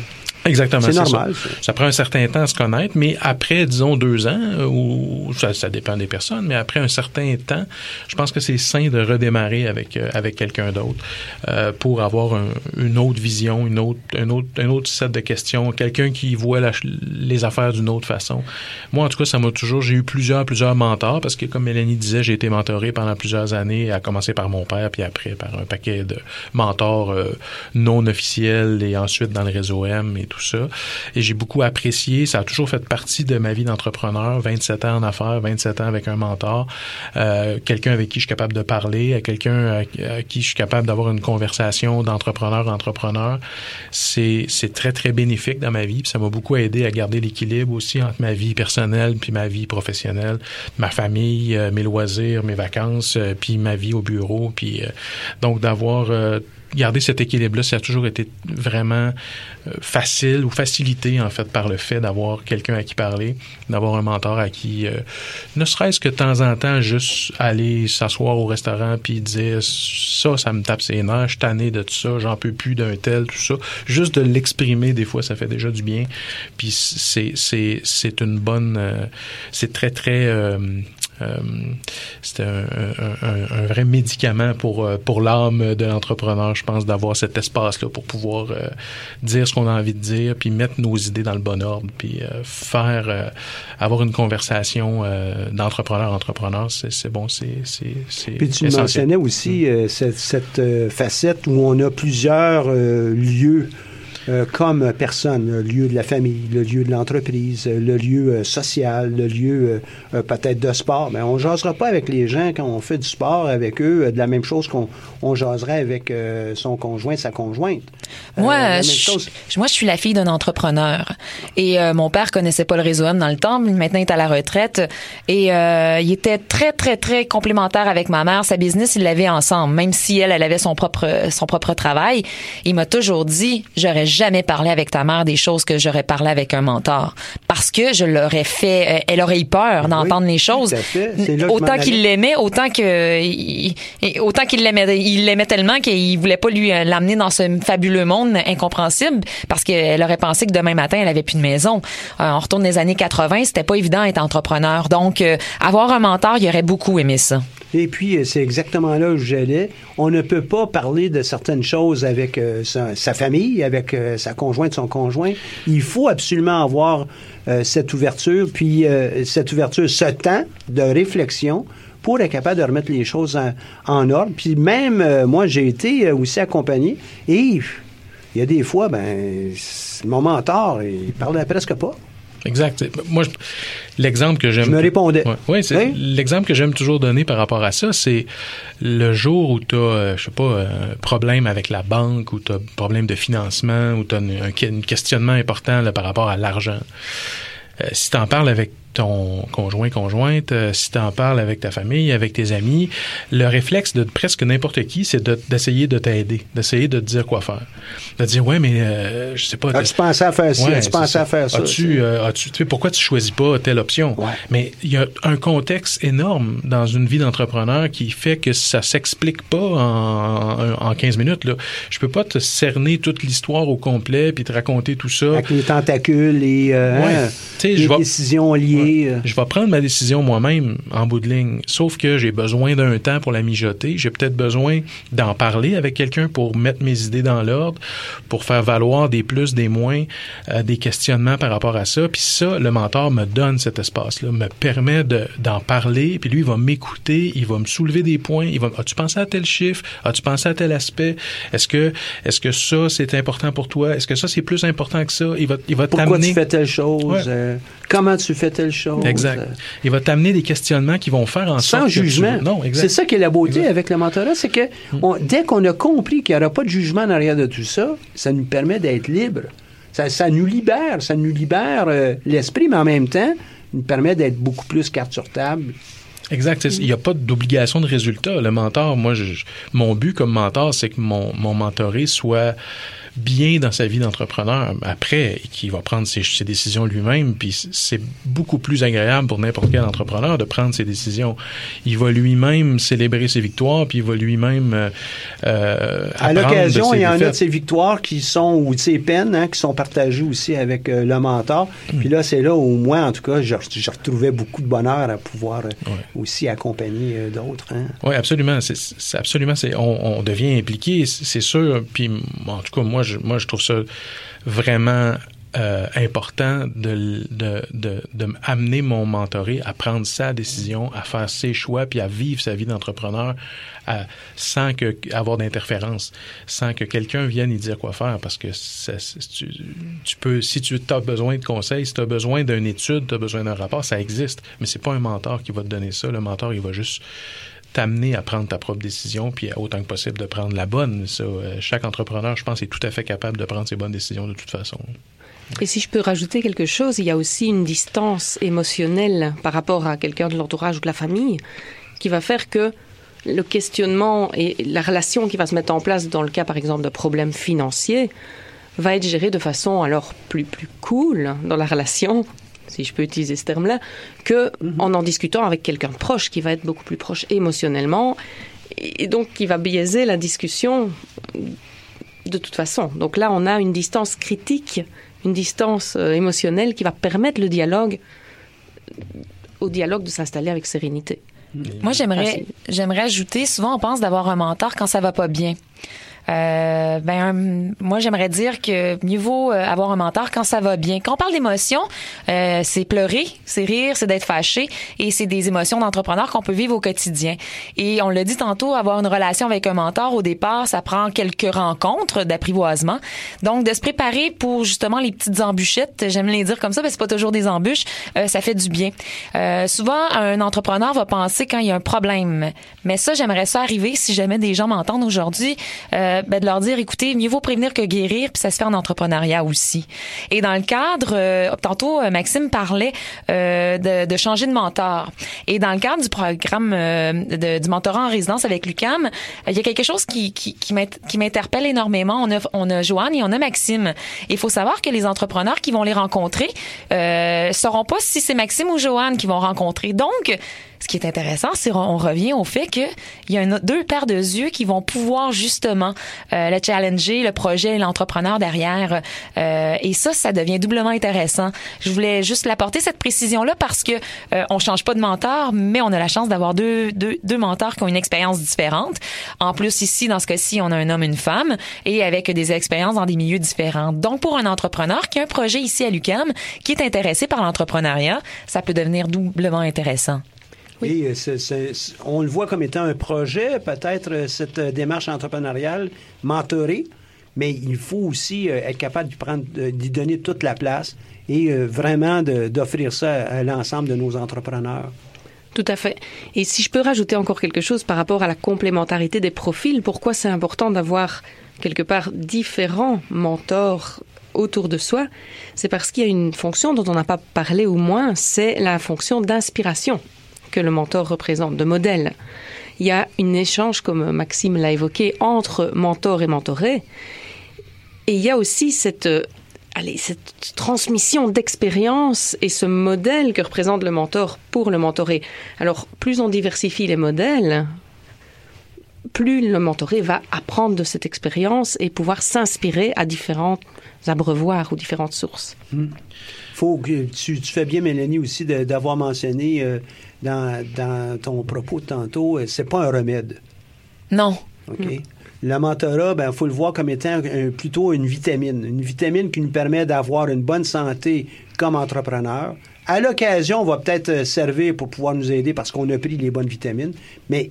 Exactement. C'est normal. Ça. ça. prend un certain temps à se connaître, mais après, disons, deux ans, euh, ou ça, ça, dépend des personnes, mais après un certain temps, je pense que c'est sain de redémarrer avec euh, avec quelqu'un d'autre euh, pour avoir un, une autre vision, une autre, un autre, un autre set de questions, quelqu'un qui voit la, les affaires d'une autre façon. Moi, en tout cas, ça m'a toujours, j'ai eu plusieurs, plusieurs mentors, parce que comme Mélanie disait, j'ai été mentoré pendant plusieurs années, à commencer par mon père, puis après par un paquet de mentors euh, non officiels, et ensuite dans le réseau M et tout ça. Et j'ai beaucoup apprécié. Ça a toujours fait partie de ma vie d'entrepreneur. 27 ans en affaires, 27 ans avec un mentor, euh, quelqu'un avec qui je suis capable de parler, quelqu'un à qui je suis capable d'avoir une conversation d'entrepreneur à entrepreneur. C'est, c'est très, très bénéfique dans ma vie. Puis ça m'a beaucoup aidé à garder l'équilibre aussi entre ma vie personnelle puis ma vie professionnelle, ma famille, euh, mes loisirs, mes vacances, euh, puis ma vie au bureau. Puis donc d'avoir garder cet équilibre-là, ça a toujours été vraiment euh, facile ou facilité, en fait, par le fait d'avoir quelqu'un à qui parler, d'avoir un mentor à qui, euh, ne serait-ce que de temps en temps, juste aller s'asseoir au restaurant puis dire ça, ça me tape ses nerfs, je de tout ça, j'en peux plus d'un tel, tout ça. Juste de l'exprimer, des fois, ça fait déjà du bien. Puis c'est, c'est, c'est une bonne, euh, c'est très, très, euh, c'est un, un, un, vrai médicament pour, euh, pour l'âme de l'entrepreneur, je pense, d'avoir cet espace-là pour pouvoir euh, dire ce qu'on a envie de dire, puis mettre nos idées dans le bon ordre, puis faire, avoir une conversation d'entrepreneur-entrepreneur, c'est bon, c'est Puis tu mentionnais aussi cette, cette facette où on a plusieurs lieux euh, comme personne, le lieu de la famille, le lieu de l'entreprise, le lieu euh, social, le lieu euh, euh, peut-être de sport. Mais on jasera pas avec les gens quand on fait du sport avec eux de la même chose qu'on on jaserait avec euh, son conjoint, sa conjointe. Moi, je, chose. moi, je suis la fille d'un entrepreneur. Et euh, mon père connaissait pas le réseau M dans le temps. Maintenant, il est à la retraite. Et euh, il était très, très, très complémentaire avec ma mère. Sa business, il l'avait ensemble. Même si elle, elle avait son propre, son propre travail. Il m'a toujours dit, j'aurais jamais parlé avec ta mère des choses que j'aurais parlé avec un mentor. Parce que je l'aurais fait, euh, elle aurait eu peur d'entendre les choses. Autant qu'il l'aimait, autant que, il- autant qu'il l'aimait, il l'aimait tellement qu'il voulait pas lui euh, l'amener dans ce fabuleux monde incompréhensible parce qu'elle aurait pensé que demain matin elle avait plus de maison. Euh, on retourne des années 80, c'était pas évident d'être entrepreneur. Donc euh, avoir un mentor, il aurait beaucoup aimé ça. Et puis, euh, c'est exactement là où j'allais. On ne peut pas parler de certaines choses avec euh, sa, famille, avec euh, sa conjointe, son conjoint. Il faut absolument avoir cette ouverture, puis cette ouverture, ce temps de réflexion pour être capable de remettre les choses en, ordre. Puis même, moi, j'ai été aussi accompagné et il y a des fois, ben, mon mentor, il parlait presque pas. Exact. Moi, l'exemple que j'aime. Je me répondais. Ouais, c'est Oui? l'exemple que j'aime toujours donner par rapport à ça, c'est le jour où tu as, je sais pas, un problème avec la banque, ou tu as un problème de financement, ou tu as un, un questionnement important là, par rapport à l'argent. Euh, si tu en parles avec ton conjoint, conjointe, euh, si tu en parles avec ta famille, avec tes amis, le réflexe de presque n'importe qui, c'est de- d'essayer de t'aider, d'essayer de te dire quoi faire. De dire, ouais, mais euh, je sais pas. As-tu pensé à faire ci? Ouais, As-tu pensé à faire ça? As-tu, euh, as-tu- tu sais, pourquoi tu choisis pas telle option? Ouais. Mais il y a un contexte énorme dans une vie d'entrepreneur qui fait que ça s'explique pas en, en 15 minutes. Là. Je peux pas te cerner toute l'histoire au complet puis te raconter tout ça. Avec les tentacules et Ouais. hein, les vais- décisions liées. Euh. Je vais prendre ma décision moi-même en bout de ligne. Sauf que j'ai besoin d'un temps pour la mijoter. J'ai peut-être besoin d'en parler avec quelqu'un pour mettre mes idées dans l'ordre, pour faire valoir des plus, des moins, euh, des questionnements par rapport à ça. Puis ça, le mentor me donne cet espace-là, me permet de- d'en parler. Puis lui, il va m'écouter, il va me soulever des points. Il va, as-tu pensé à tel chiffre? As-tu pensé à tel aspect? Est-ce que, est-ce que ça, c'est important pour toi? Est-ce que ça, c'est plus important que ça? Il va, il va Pourquoi tu fais telle chose? Ouais. euh, comment tu fais telle chose? Exact. Il va t'amener des questionnements qui vont faire en sans sorte que tu- jugement. Non, exact. C'est ça qui est la beauté Exact. avec le mentorat, c'est que on- dès qu'on a compris qu'il n'y aura pas de jugement en arrière de tout ça, ça nous permet d'être libres. Ça, ça nous libère, ça nous libère euh, l'esprit, mais en même temps, nous permet d'être beaucoup plus carte sur table. Exact. Il n'y a pas d'obligation de résultat. Le mentor, moi, je- mon but comme mentor, c'est que mon, mon mentoré soit bien dans sa vie d'entrepreneur. Après, qu'il va prendre ses, ses décisions lui-même, puis c'est beaucoup plus agréable pour n'importe quel entrepreneur de prendre ses décisions. Il va lui-même célébrer ses victoires, puis il va lui-même euh, euh, À l'occasion, ses il y en a de ces victoires qui sont, ou de ces peines, hein, qui sont partagées aussi avec euh, le mentor. Mm. Puis là, c'est là où moi, en tout cas, je, je retrouvais beaucoup de bonheur à pouvoir euh, aussi accompagner euh, d'autres. hein. Oui, absolument. C'est, absolument. On, on devient impliqué, c'est sûr. Puis, en tout cas, moi, moi, je trouve ça vraiment euh, important de, de, de, de amener mon mentoré à prendre sa décision, à faire ses choix, puis à vivre sa vie d'entrepreneur sans que, avoir d'interférence, sans que quelqu'un vienne y dire quoi faire. Parce que tu peux, si tu as besoin de conseils, si tu as besoin d'une étude, tu as besoin d'un rapport, ça existe. Mais c'est pas un mentor qui va te donner ça. Le mentor, il va juste t'amener à prendre ta propre décision, puis autant que possible de prendre la bonne. Euh, chaque entrepreneur, je pense, est tout à fait capable de prendre ses bonnes décisions de toute façon. Et si je peux rajouter quelque chose, il y a aussi une distance émotionnelle par rapport à quelqu'un de l'entourage ou de la famille qui va faire que le questionnement et la relation qui va se mettre en place dans le cas, par exemple, de problèmes financiers va être gérée de façon alors plus, plus cool dans la relation, si je peux utiliser ce terme-là, que en en discutant avec quelqu'un de proche qui va être beaucoup plus proche émotionnellement et donc qui va biaiser la discussion de toute façon. Donc là, on a une distance critique, une distance euh, émotionnelle qui va permettre le dialogue, au dialogue de s'installer avec sérénité. Moi, j'aimerais, j'aimerais ajouter, souvent on pense d'avoir un mentor quand ça va pas bien. Euh, ben moi j'aimerais dire que mieux vaut euh, avoir un mentor quand ça va bien. Quand on parle d'émotions, euh, c'est pleurer, c'est rire, c'est d'être fâché et c'est des émotions d'entrepreneur qu'on peut vivre au quotidien. Et on l'a dit tantôt, avoir une relation avec un mentor au départ, ça prend quelques rencontres d'apprivoisement. Donc de se préparer pour justement les petites embûchettes, j'aime les dire comme ça, mais c'est pas toujours des embûches, euh, ça fait du bien. Euh, souvent un entrepreneur va penser quand il y a un problème, mais ça j'aimerais ça arriver si jamais des gens m'entendent aujourd'hui. Euh, euh, ben, de leur dire, écoutez, mieux vaut prévenir que guérir, puis ça se fait en entrepreneuriat aussi. Et dans le cadre, euh, tantôt euh, Maxime parlait de, de, changer de mentor. Et dans le cadre du programme de, du mentorat en résidence avec Lucam, il y a quelque chose qui, qui, qui m'interpelle énormément. On a, on a Joanne et on a Maxime. Il faut savoir que les entrepreneurs qui vont les rencontrer euh, sauront pas si c'est Maxime ou Joanne qui vont rencontrer. Donc, ce qui est intéressant, c'est on revient au fait qu'il y a deux paires de yeux qui vont pouvoir justement euh, le challenger, le projet, l'entrepreneur derrière. Euh, et ça, ça devient doublement intéressant. Je voulais juste l'apporter cette précision-là parce que euh, on change pas de mentor, mais on a la chance d'avoir deux, deux, deux mentors qui ont une expérience différente. En plus, ici, dans ce cas-ci, on a un homme, une femme, et avec des expériences dans des milieux différents. Donc, pour un entrepreneur qui a un projet ici à l'UCAM, qui est intéressé par l'entrepreneuriat, ça peut devenir doublement intéressant. Oui, euh, on le voit comme étant un projet, peut-être euh, cette euh, démarche entrepreneuriale mentorée, mais il faut aussi être capable d'y, prendre, d'y donner toute la place et vraiment d'offrir ça à l'ensemble de nos entrepreneurs. Tout à fait. Et si je peux rajouter encore quelque chose par rapport à la complémentarité des profils, pourquoi c'est important d'avoir quelque part différents mentors autour de soi, c'est parce qu'il y a une fonction dont on n'a pas parlé au moins, c'est la fonction d'inspiration que le mentor représente, de modèle. Il y a un échange, comme Maxime l'a évoqué, entre mentor et mentoré. Et il y a aussi cette, euh, allez, cette transmission d'expérience et ce modèle que représente le mentor pour le mentoré. Alors, plus on diversifie les modèles, plus le mentoré va apprendre de cette expérience et pouvoir s'inspirer à différents abreuvoirs ou différentes sources. Faut que tu, fais bien, Mélanie, aussi d'avoir mentionné euh, dans, ton propos de tantôt, euh, c'est pas un remède. Non. OK. Le mentorat, il ben, faut le voir comme étant plutôt une vitamine. Une vitamine qui nous permet d'avoir une bonne santé comme entrepreneur. À l'occasion, on va peut-être euh, servir pour pouvoir nous aider parce qu'on a pris les bonnes vitamines. Mais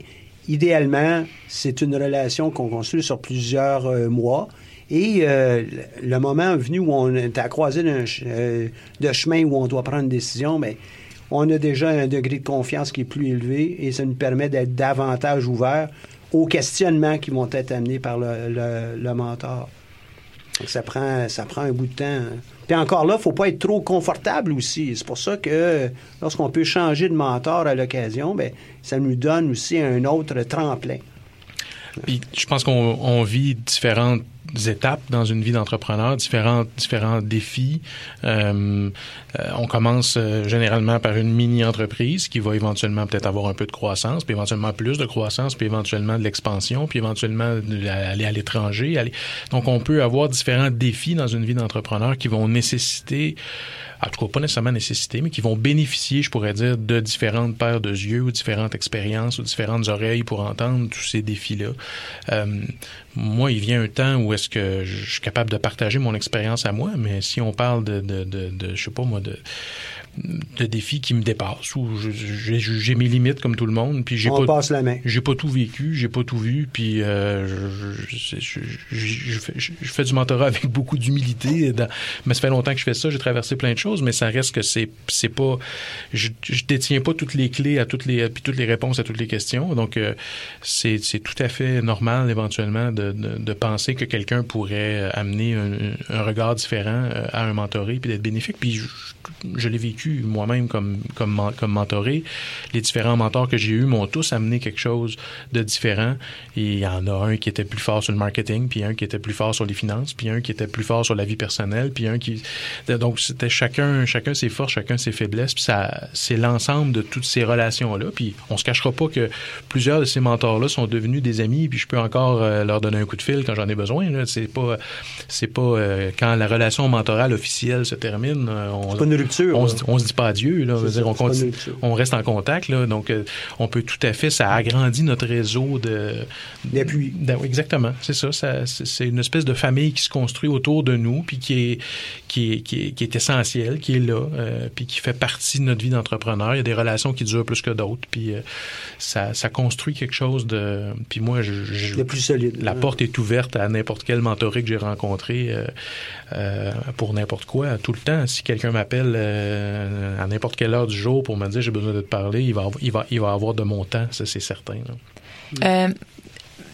idéalement, c'est une relation qu'on construit sur plusieurs euh, mois. Et le moment venu où on est à croiser de chemin où on doit prendre une décision, mais ben, on a déjà un degré de confiance qui est plus élevé et ça nous permet d'être davantage ouvert aux questionnements qui vont être amenés par le, mentor. ça prend, ça prend un bout de temps. Puis encore là, faut pas être trop confortable aussi. C'est pour ça que lorsqu'on peut changer de mentor à l'occasion, ben, ça nous donne aussi un autre tremplin. Puis je pense qu'on vit différentes étapes dans une vie d'entrepreneur, différents, différents défis. Euh, euh, on commence euh, généralement par une mini-entreprise qui va éventuellement peut-être avoir un peu de croissance, puis éventuellement plus de croissance, puis éventuellement de l'expansion, puis éventuellement aller à l'étranger. Donc, on peut avoir différents défis dans une vie d'entrepreneur qui vont nécessiter en tout cas pas nécessairement nécessiter, mais qui vont bénéficier, je pourrais dire, de différentes paires de yeux ou différentes expériences ou différentes oreilles pour entendre tous ces défis-là. Moi, il vient un temps où est-ce que je suis capable de partager mon expérience à moi, mais si on parle de, de, de, de je sais pas moi, de de défis qui me dépassent j'ai mes limites comme tout le monde puis j'ai pas passe la main. j'ai pas tout vécu j'ai pas tout vu puis euh, je, je, fais, je, fais, du mentorat avec [LAUGHS] beaucoup d'humilité mais ça fait longtemps que je fais ça j'ai traversé plein de choses mais ça reste que c'est c'est pas je, détiens pas toutes les clés à toutes les puis toutes les réponses à toutes les questions donc euh, c'est tout à fait normal éventuellement de, de, de penser que quelqu'un pourrait amener un, un, regard différent euh, à un mentoré puis d'être bénéfique puis je l'ai vécu moi-même comme, comme, comme mentoré. Les différents mentors que j'ai eus m'ont tous amené quelque chose de différent. Et il y en a un qui était plus fort sur le marketing, puis un qui était plus fort sur les finances, puis un qui était plus fort sur la vie personnelle, puis un qui... Donc, c'était chacun, chacun ses forces, chacun ses faiblesses, puis ça, c'est l'ensemble de toutes ces relations-là. Puis on se cachera pas que plusieurs de ces mentors-là sont devenus des amis, puis je peux encore euh, leur donner un coup de fil quand j'en ai besoin. C'est pas, c'est pas euh, quand la relation mentorale officielle se termine, euh, on, pas une rupture. On, on se dit pas adieu. Là, dire, on, continue- on reste en contact. Là, donc, euh, on peut tout à fait, ça agrandit notre réseau de. D'appui. d'a- oui, Exactement, c'est ça. ça c'est une espèce de famille qui se construit autour de nous, puis qui est, qui est, qui est, qui est essentielle, qui est là, euh, puis qui fait partie de notre vie d'entrepreneur. Il y a des relations qui durent plus que d'autres, puis euh, ça, ça construit quelque chose de. Puis moi, je, je- De plus solide. la porte est ouverte à n'importe quel mentoré que j'ai rencontré pour n'importe quoi, tout le temps. Si quelqu'un m'appelle à n'importe quelle heure du jour pour me dire j'ai besoin de te parler, il va, avoir- il va, il va avoir de mon temps, ça c'est certain. Euh,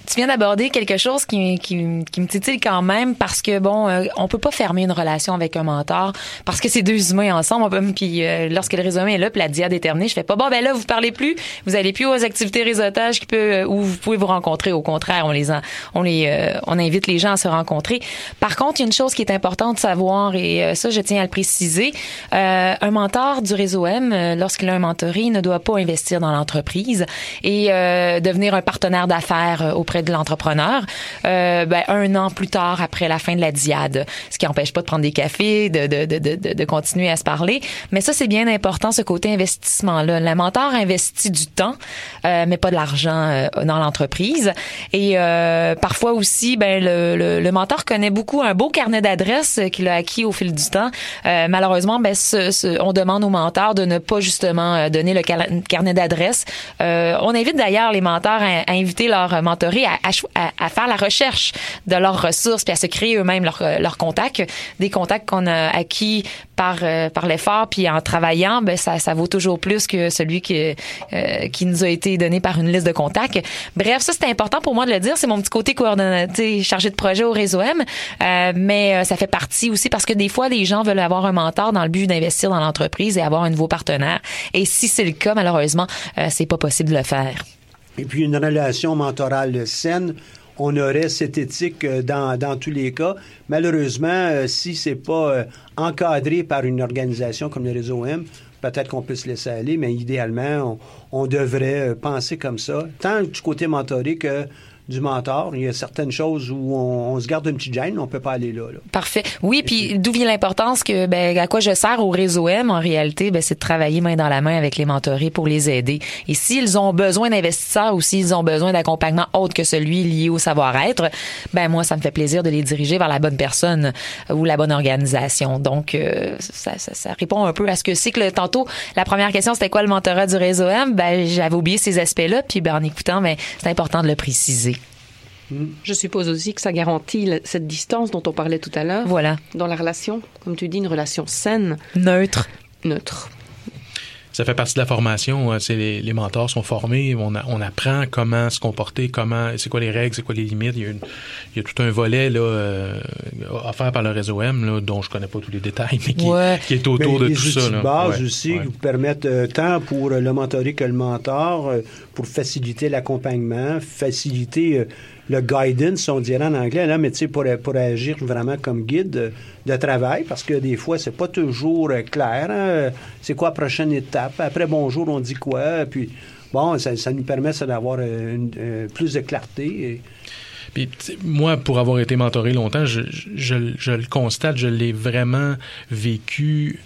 tu viens d'aborder quelque chose qui, qui, qui me titille quand même parce que bon, euh, on peut pas fermer une relation avec un mentor parce que c'est deux humains ensemble. On peut- Puis euh, lorsque le réseau est là, puis la diade est terminée, je fais pas bon ben là vous parlez plus, vous allez plus aux activités réseautage qui peut euh, où vous pouvez vous rencontrer. Au contraire, on les en- on les euh, on invite les gens à se rencontrer. Par contre, il y a une chose qui est importante de savoir et euh, ça je tiens à le préciser. Euh, un mentor du réseau M, lorsqu'il a un mentoré, ne doit pas investir dans l'entreprise et devenir un partenaire d'affaires euh, de l'entrepreneur euh, ben, un an plus tard après la fin de la diade. Ce qui n'empêche pas de prendre des cafés, de, de, de, de, de continuer à se parler. Mais ça, c'est bien important, ce côté investissement-là. Le mentor investit du temps, euh, mais pas de l'argent euh, dans l'entreprise. Et euh, parfois aussi, ben, le, le, le mentor connaît beaucoup un beau carnet d'adresses qu'il a acquis au fil du temps. Euh, malheureusement, ben, ce, ce- on demande aux mentors de ne pas justement donner le carnet d'adresses. On invite d'ailleurs les mentors à, à inviter leurs mentorés à, à, à- faire la recherche de leurs ressources puis à se créer eux-mêmes leurs leurs contacts, des contacts qu'on a acquis par euh, par l'effort puis en travaillant, ben ça ça vaut toujours plus que celui qui euh, qui nous a été donné par une liste de contacts. Bref, ça c'est important pour moi de le dire, c'est mon petit côté coordonnateur, chargé de projet au réseau M, Euh, mais euh, ça fait partie aussi parce que des fois les gens veulent avoir un mentor dans le but d'investir dans l'entreprise et avoir un nouveau partenaire. Et si c'est le cas, malheureusement, euh, c'est pas possible de le faire. Et puis une relation mentorale saine, on aurait cette éthique euh, dans, dans tous les cas. Malheureusement, euh, si c'est pas euh, encadré par une organisation comme le réseau M, peut-être qu'on peut se laisser aller, mais idéalement, on, on devrait penser comme ça, tant du côté mentoré que du mentor. Il y a certaines choses où on, on se garde une petite gêne, on peut pas aller là. là. Parfait. Oui, puis d'où vient l'importance que ben à quoi je sers au réseau M en réalité, ben c'est de travailler main dans la main avec les mentorés pour les aider. Et s'ils ont besoin d'investisseurs ou s'ils ont besoin d'accompagnement autre que celui lié au savoir-être, ben moi ça me fait plaisir de les diriger vers la bonne personne ou la bonne organisation. Donc euh, ça, ça, ça répond un peu à ce que c'est que le tantôt la première question c'était quoi le mentorat du réseau M? Ben j'avais oublié ces aspects-là puis ben en écoutant ben c'est important de le préciser. Je suppose aussi que ça garantit cette distance dont on parlait tout à l'heure. Voilà. Dans la relation, comme tu dis, une relation saine, Neutre. neutre. Ça fait partie de la formation. C'est les, les mentors sont formés. On, a- on apprend comment se comporter, comment, c'est quoi les règles, c'est quoi les limites. Il y a, une- il y a tout un volet là euh, offert par le réseau M, là, dont je connais pas tous les détails, mais qui, Ouais. qui est autour Mais de les tout outils ça. de là. base Ouais, aussi ouais. qui vous permettent euh, tant pour le mentoré que le mentor, euh, pour faciliter l'accompagnement, faciliter euh, le guidance, on dirait en anglais, là, mais tu sais, pour, pour agir vraiment comme guide de, travail, parce que des fois, c'est pas toujours euh, clair. hein. C'est quoi la prochaine étape? Après bonjour, on dit quoi? Puis, bon, ça, ça nous permet d'avoir euh, euh, plus de clarté. Puis, moi, pour avoir été mentoré longtemps, je- je- je le constate, je l'ai vraiment vécu.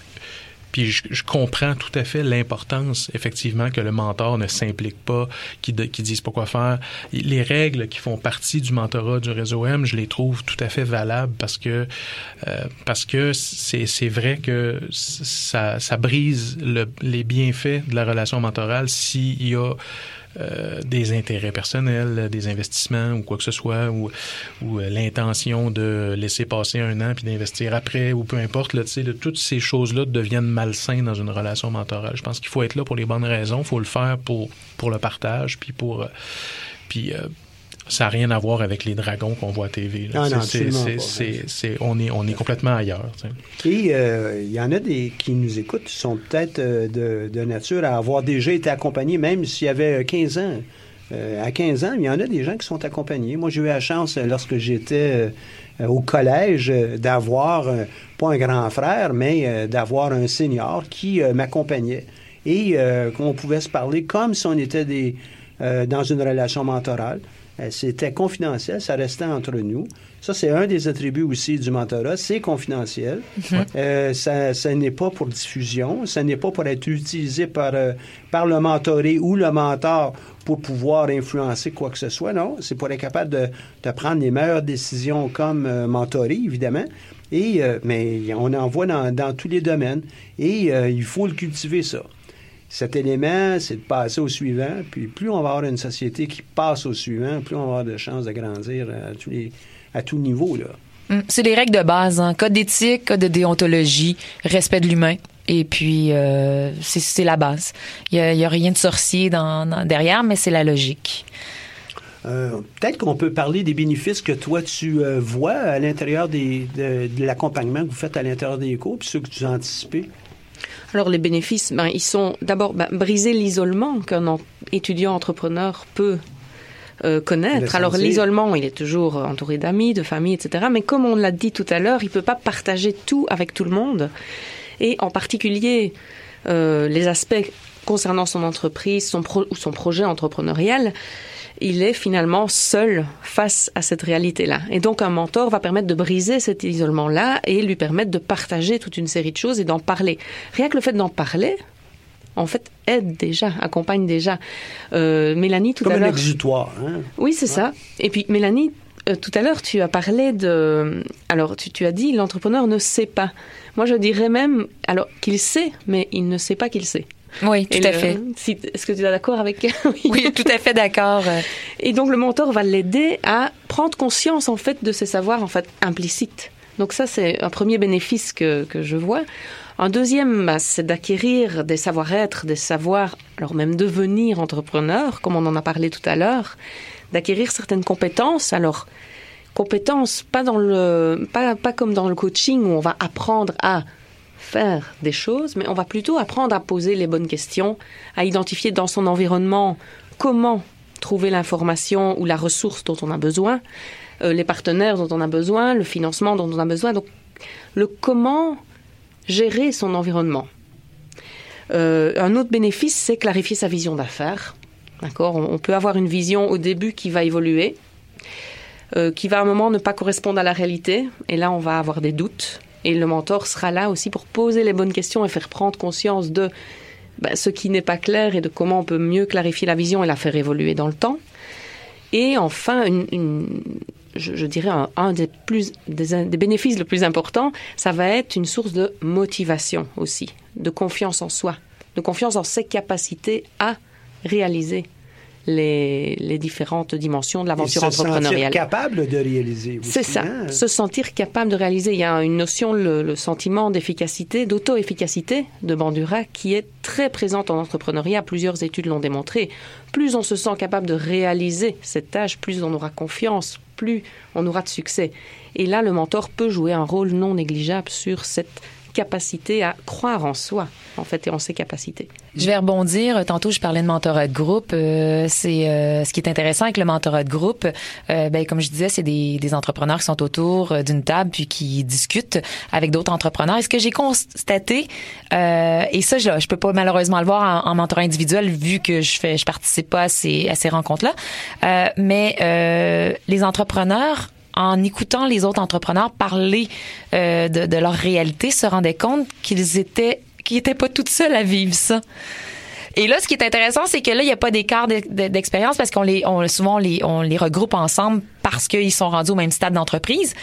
Puis je, je comprends tout à fait l'importance, effectivement, que le mentor ne s'implique pas, qu'il ne dise pas quoi faire. Les règles qui font partie du mentorat du réseau M, je les trouve tout à fait valables parce que euh, parce que c'est vrai que ça, ça brise le- les bienfaits de la relation mentorale s'il y a des intérêts personnels, des investissements ou quoi que ce soit, ou, ou euh, l'intention de laisser passer un an puis d'investir après, ou peu importe, là, de toutes ces choses-là deviennent malsaines dans une relation mentorale. Je pense qu'il faut être là pour les bonnes raisons, il faut le faire pour, pour le partage, puis pour... euh, puis euh, ça n'a rien à voir avec les dragons qu'on voit à TV. là. Ah non, C'est- absolument c'est- pas. c'est- c'est- on, est, on est complètement ailleurs. tu sais. Et euh, il y en a des qui nous écoutent qui sont peut-être euh, de, de nature à avoir déjà été accompagnés, même s'il y avait 15 ans. Euh, à 15 ans, il y en a des gens qui sont accompagnés. Moi, j'ai eu la chance, euh, lorsque j'étais euh, au collège, euh, d'avoir, euh, pas un grand frère, mais euh, d'avoir un senior qui euh, m'accompagnait. Et euh, qu'on pouvait se parler comme si on était des, euh, dans une relation mentorale. Euh, C'était confidentiel, ça restait entre nous. Ça, c'est un des attributs aussi du mentorat, c'est confidentiel. Euh, ça, ça n'est pas pour diffusion, ça n'est pas pour être utilisé par, euh, par le mentoré ou le mentor pour pouvoir influencer quoi que ce soit. Non, c'est pour être capable de, de prendre les meilleures décisions comme euh, mentoré, évidemment. Et, euh, mais on en voit dans, dans tous les domaines. Et euh, il faut le cultiver, ça. Cet élément, c'est de passer au suivant. Puis plus on va avoir une société qui passe au suivant, plus on va avoir de chances de grandir à tous les à tout niveau. Là. Hum, C'est les règles de base, hein. code d'éthique, code de déontologie, respect de l'humain. Et puis, euh, c'est- la base. Il n'y a, il y a rien de sorcier dans, dans- derrière, mais c'est la logique. Euh, Peut-être qu'on peut parler des bénéfices que toi, tu euh, vois à l'intérieur des, de, de l'accompagnement que vous faites à l'intérieur des cours, puis ceux que tu as anticipés. Alors les bénéfices, ben, ils sont d'abord ben, briser l'isolement qu'un en- étudiant entrepreneur peut euh, connaître. Alors l'isolement, il est toujours entouré d'amis, de famille, etc. Mais comme on l'a dit tout à l'heure, il peut pas partager tout avec tout le monde. Et en particulier euh, les aspects concernant son entreprise, son pro- ou son projet entrepreneurial, il est finalement seul face à cette réalité-là. Et donc un mentor va permettre de briser cet isolement-là et lui permettre de partager toute une série de choses et d'en parler. Rien que le fait d'en parler, en fait, aide déjà, accompagne déjà. Euh, Mélanie, tout Comme à un l'heure... exutoire. Hein? Oui, c'est ça. Et puis, Mélanie, euh, tout à l'heure, tu as parlé de... Alors, tu, tu as dit, l'entrepreneur ne sait pas. Moi, je dirais même, alors, qu'il sait, mais il ne sait pas qu'il sait. Oui, tout Et à le- fait. si- Est-ce que tu es d'accord avec [LAUGHS] Oui, tout à fait d'accord. Et donc le mentor va l'aider à prendre conscience en fait de ses savoirs en fait implicites. Donc ça c'est un premier bénéfice que, que je vois. Un deuxième, bah, c'est d'acquérir des savoir-être, des savoirs, alors même devenir entrepreneur, comme on en a parlé tout à l'heure, d'acquérir certaines compétences. Alors compétences, pas dans le, pas, pas comme dans le coaching où on va apprendre à faire des choses, mais on va plutôt apprendre à poser les bonnes questions, à identifier dans son environnement comment trouver l'information ou la ressource dont on a besoin, euh, les partenaires dont on a besoin, le financement dont on a besoin. Donc, le comment gérer son environnement. Euh, un autre bénéfice, c'est clarifier sa vision d'affaires. D'accord? On, peut avoir une vision au début qui va évoluer, euh, qui va à un moment ne pas correspondre à la réalité, et là, on va avoir des doutes. Et le mentor sera là aussi pour poser les bonnes questions et faire prendre conscience de ben, ce qui n'est pas clair et de comment on peut mieux clarifier la vision et la faire évoluer dans le temps. Et enfin, je, dirais un, un des, plus, des, des bénéfices le plus important, ça va être une source de motivation aussi, de confiance en soi, de confiance en ses capacités à réaliser les, les différentes dimensions de l'aventure se sentir entrepreneuriale. capable de réaliser. C'est ça, hein? se sentir capable de réaliser. Il y a une notion, le, le sentiment d'efficacité, d'auto-efficacité de Bandura qui est très présente en entrepreneuriat. Plusieurs études l'ont démontré. Plus on se sent capable de réaliser cette tâche, plus on aura confiance, plus on aura de succès. Et là, le mentor peut jouer un rôle non négligeable sur cette capacité à croire en soi, en fait, et en ses capacités. Je vais rebondir. Tantôt, je parlais de mentorat de groupe. Euh, c'est euh, ce qui est intéressant avec le mentorat de groupe. euh, ben, comme je disais, c'est des, des entrepreneurs qui sont autour euh, d'une table puis qui discutent avec d'autres entrepreneurs. Et ce que j'ai constaté, euh, et ça, je, je peux pas malheureusement le voir en, en mentorat individuel vu que je fais, je participe pas à ces, à ces rencontres-là. Euh, mais les entrepreneurs en écoutant les autres entrepreneurs parler euh, de, de leur réalité, se rendaient compte qu'ils étaient qu'ils étaient pas toutes seuls à vivre ça. Et là, ce qui est intéressant, c'est que là, il n'y a pas d'écart de- de- d'expérience parce qu'on les, on, souvent, on les, on les regroupe ensemble parce qu'ils sont rendus au même stade d'entreprise.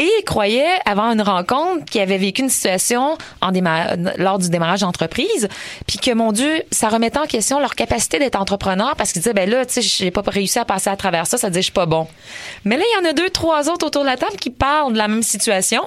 Et ils croyaient, avant une rencontre, qu'ils avaient vécu une situation en lors du démarrage d'entreprise, puis que, mon Dieu, ça remettait en question leur capacité d'être entrepreneur parce qu'ils disaient, ben là, tu sais, j'ai pas réussi à passer à travers ça, ça que je suis pas bon. Mais là, il y en a deux, trois autres autour de la table qui parlent de la même situation.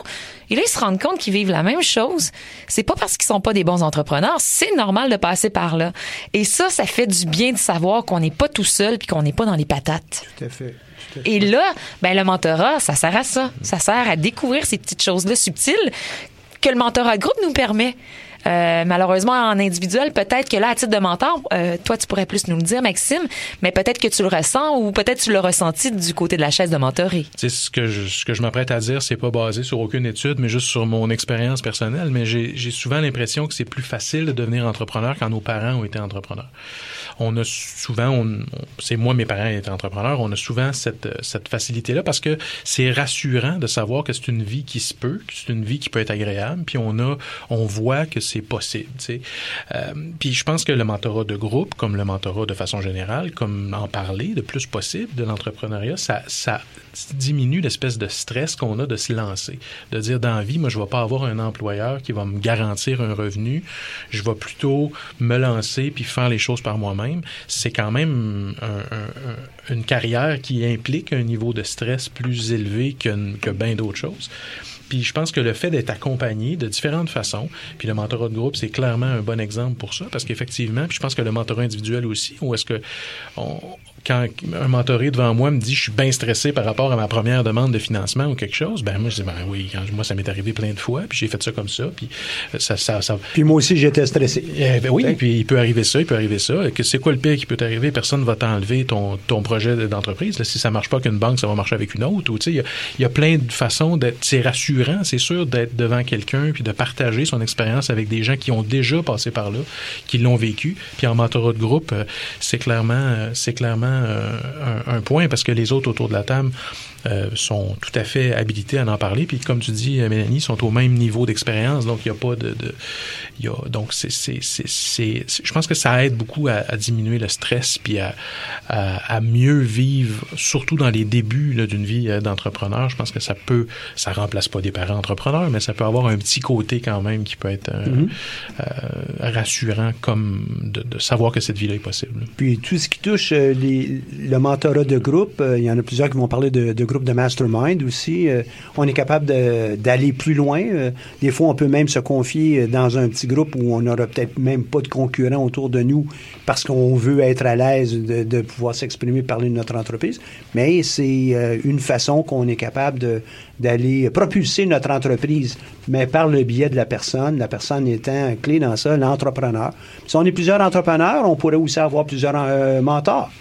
Et là, ils se rendent compte qu'ils vivent la même chose. C'est pas parce qu'ils sont pas des bons entrepreneurs, c'est normal de passer par là. Et ça, ça fait du bien de savoir qu'on n'est pas tout seul puis qu'on n'est pas dans les patates. Tout à fait. [LAUGHS] Et là, ben le mentorat, ça sert à ça. Ça sert à découvrir ces petites choses-là subtiles que le mentorat de groupe nous permet. Euh, malheureusement, en individuel, peut-être que là, à titre de mentor, euh, toi, tu pourrais plus nous le dire, Maxime, mais peut-être que tu le ressens ou peut-être tu l'as ressenti du côté de la chaise de mentoré. Tu sais, ce que je, ce que je m'apprête à dire, c'est pas basé sur aucune étude, mais juste sur mon expérience personnelle. Mais j'ai souvent l'impression que c'est plus facile de devenir entrepreneur quand nos parents ont été entrepreneurs. On a souvent, c'est moi, mes parents étaient entrepreneurs, on a souvent cette, euh, cette facilité-là parce que c'est rassurant de savoir que c'est une vie qui se peut, que c'est une vie qui peut être agréable, puis on a, on voit que c'est possible. Euh, puis je pense que le mentorat de groupe, comme le mentorat de façon générale, comme en parler le plus possible de l'entrepreneuriat, ça, ça diminue l'espèce de stress qu'on a de se lancer. De dire dans la vie, moi, je ne vais pas avoir un employeur qui va me garantir un revenu. Je vais plutôt me lancer puis faire les choses par moi-même. C'est quand même une carrière qui implique un niveau de stress plus élevé que, que bien d'autres choses. Puis je pense que le fait d'être accompagné de différentes façons, puis le mentorat de groupe, c'est clairement un bon exemple pour ça, parce qu'effectivement, puis je pense que le mentorat individuel aussi, où est-ce que on- quand un mentoré devant moi me dit je suis bien stressé par rapport à ma première demande de financement ou quelque chose, ben moi je dis ben oui, quand, moi ça m'est arrivé plein de fois, puis j'ai fait ça comme ça, puis ça, ça, ça Puis moi aussi, j'étais stressé. eh ben oui, puis il peut arriver ça, il peut arriver ça. Que c'est quoi le pire qui peut t'arriver? Personne va t'enlever ton, ton projet d'entreprise. Si ça marche pas qu'une banque, ça va marcher avec une autre. Il y a, plein de façons d'être. C'est rassurant, c'est sûr, d'être devant quelqu'un puis de partager son expérience avec des gens qui ont déjà passé par là, qui l'ont vécu. Puis en mentorat de groupe, euh, c'est clairement, euh, euh, un point parce que les autres autour de la table euh, sont tout à fait habilités à en parler. Puis comme tu dis, euh, Mélanie, sont au même niveau d'expérience. Donc il n'y a pas de, de il y a, donc c'est, c'est, c'est, je pense que ça aide beaucoup à, à diminuer le stress puis à, à, à mieux vivre, surtout dans les débuts là, d'une vie euh, d'entrepreneur. Je pense que ça peut, ça remplace pas des parents entrepreneurs, mais ça peut avoir un petit côté quand même qui peut être euh, euh, rassurant, comme de, de savoir que cette vie-là est possible. Puis tout ce qui touche les- le mentorat de groupe, il y en a plusieurs qui vont parler de, de groupe de mastermind aussi. Euh, on est capable d'aller plus loin. Euh, des fois, on peut même se confier euh, dans un petit groupe où on n'aura peut-être même pas de concurrents autour de nous parce qu'on veut être à l'aise de, pouvoir s'exprimer, parler de notre entreprise. Mais c'est une façon qu'on est capable d'aller propulser notre entreprise, mais par le biais de la personne, la personne étant clé dans ça, l'entrepreneur. Si on est plusieurs entrepreneurs, on pourrait aussi avoir plusieurs mentors.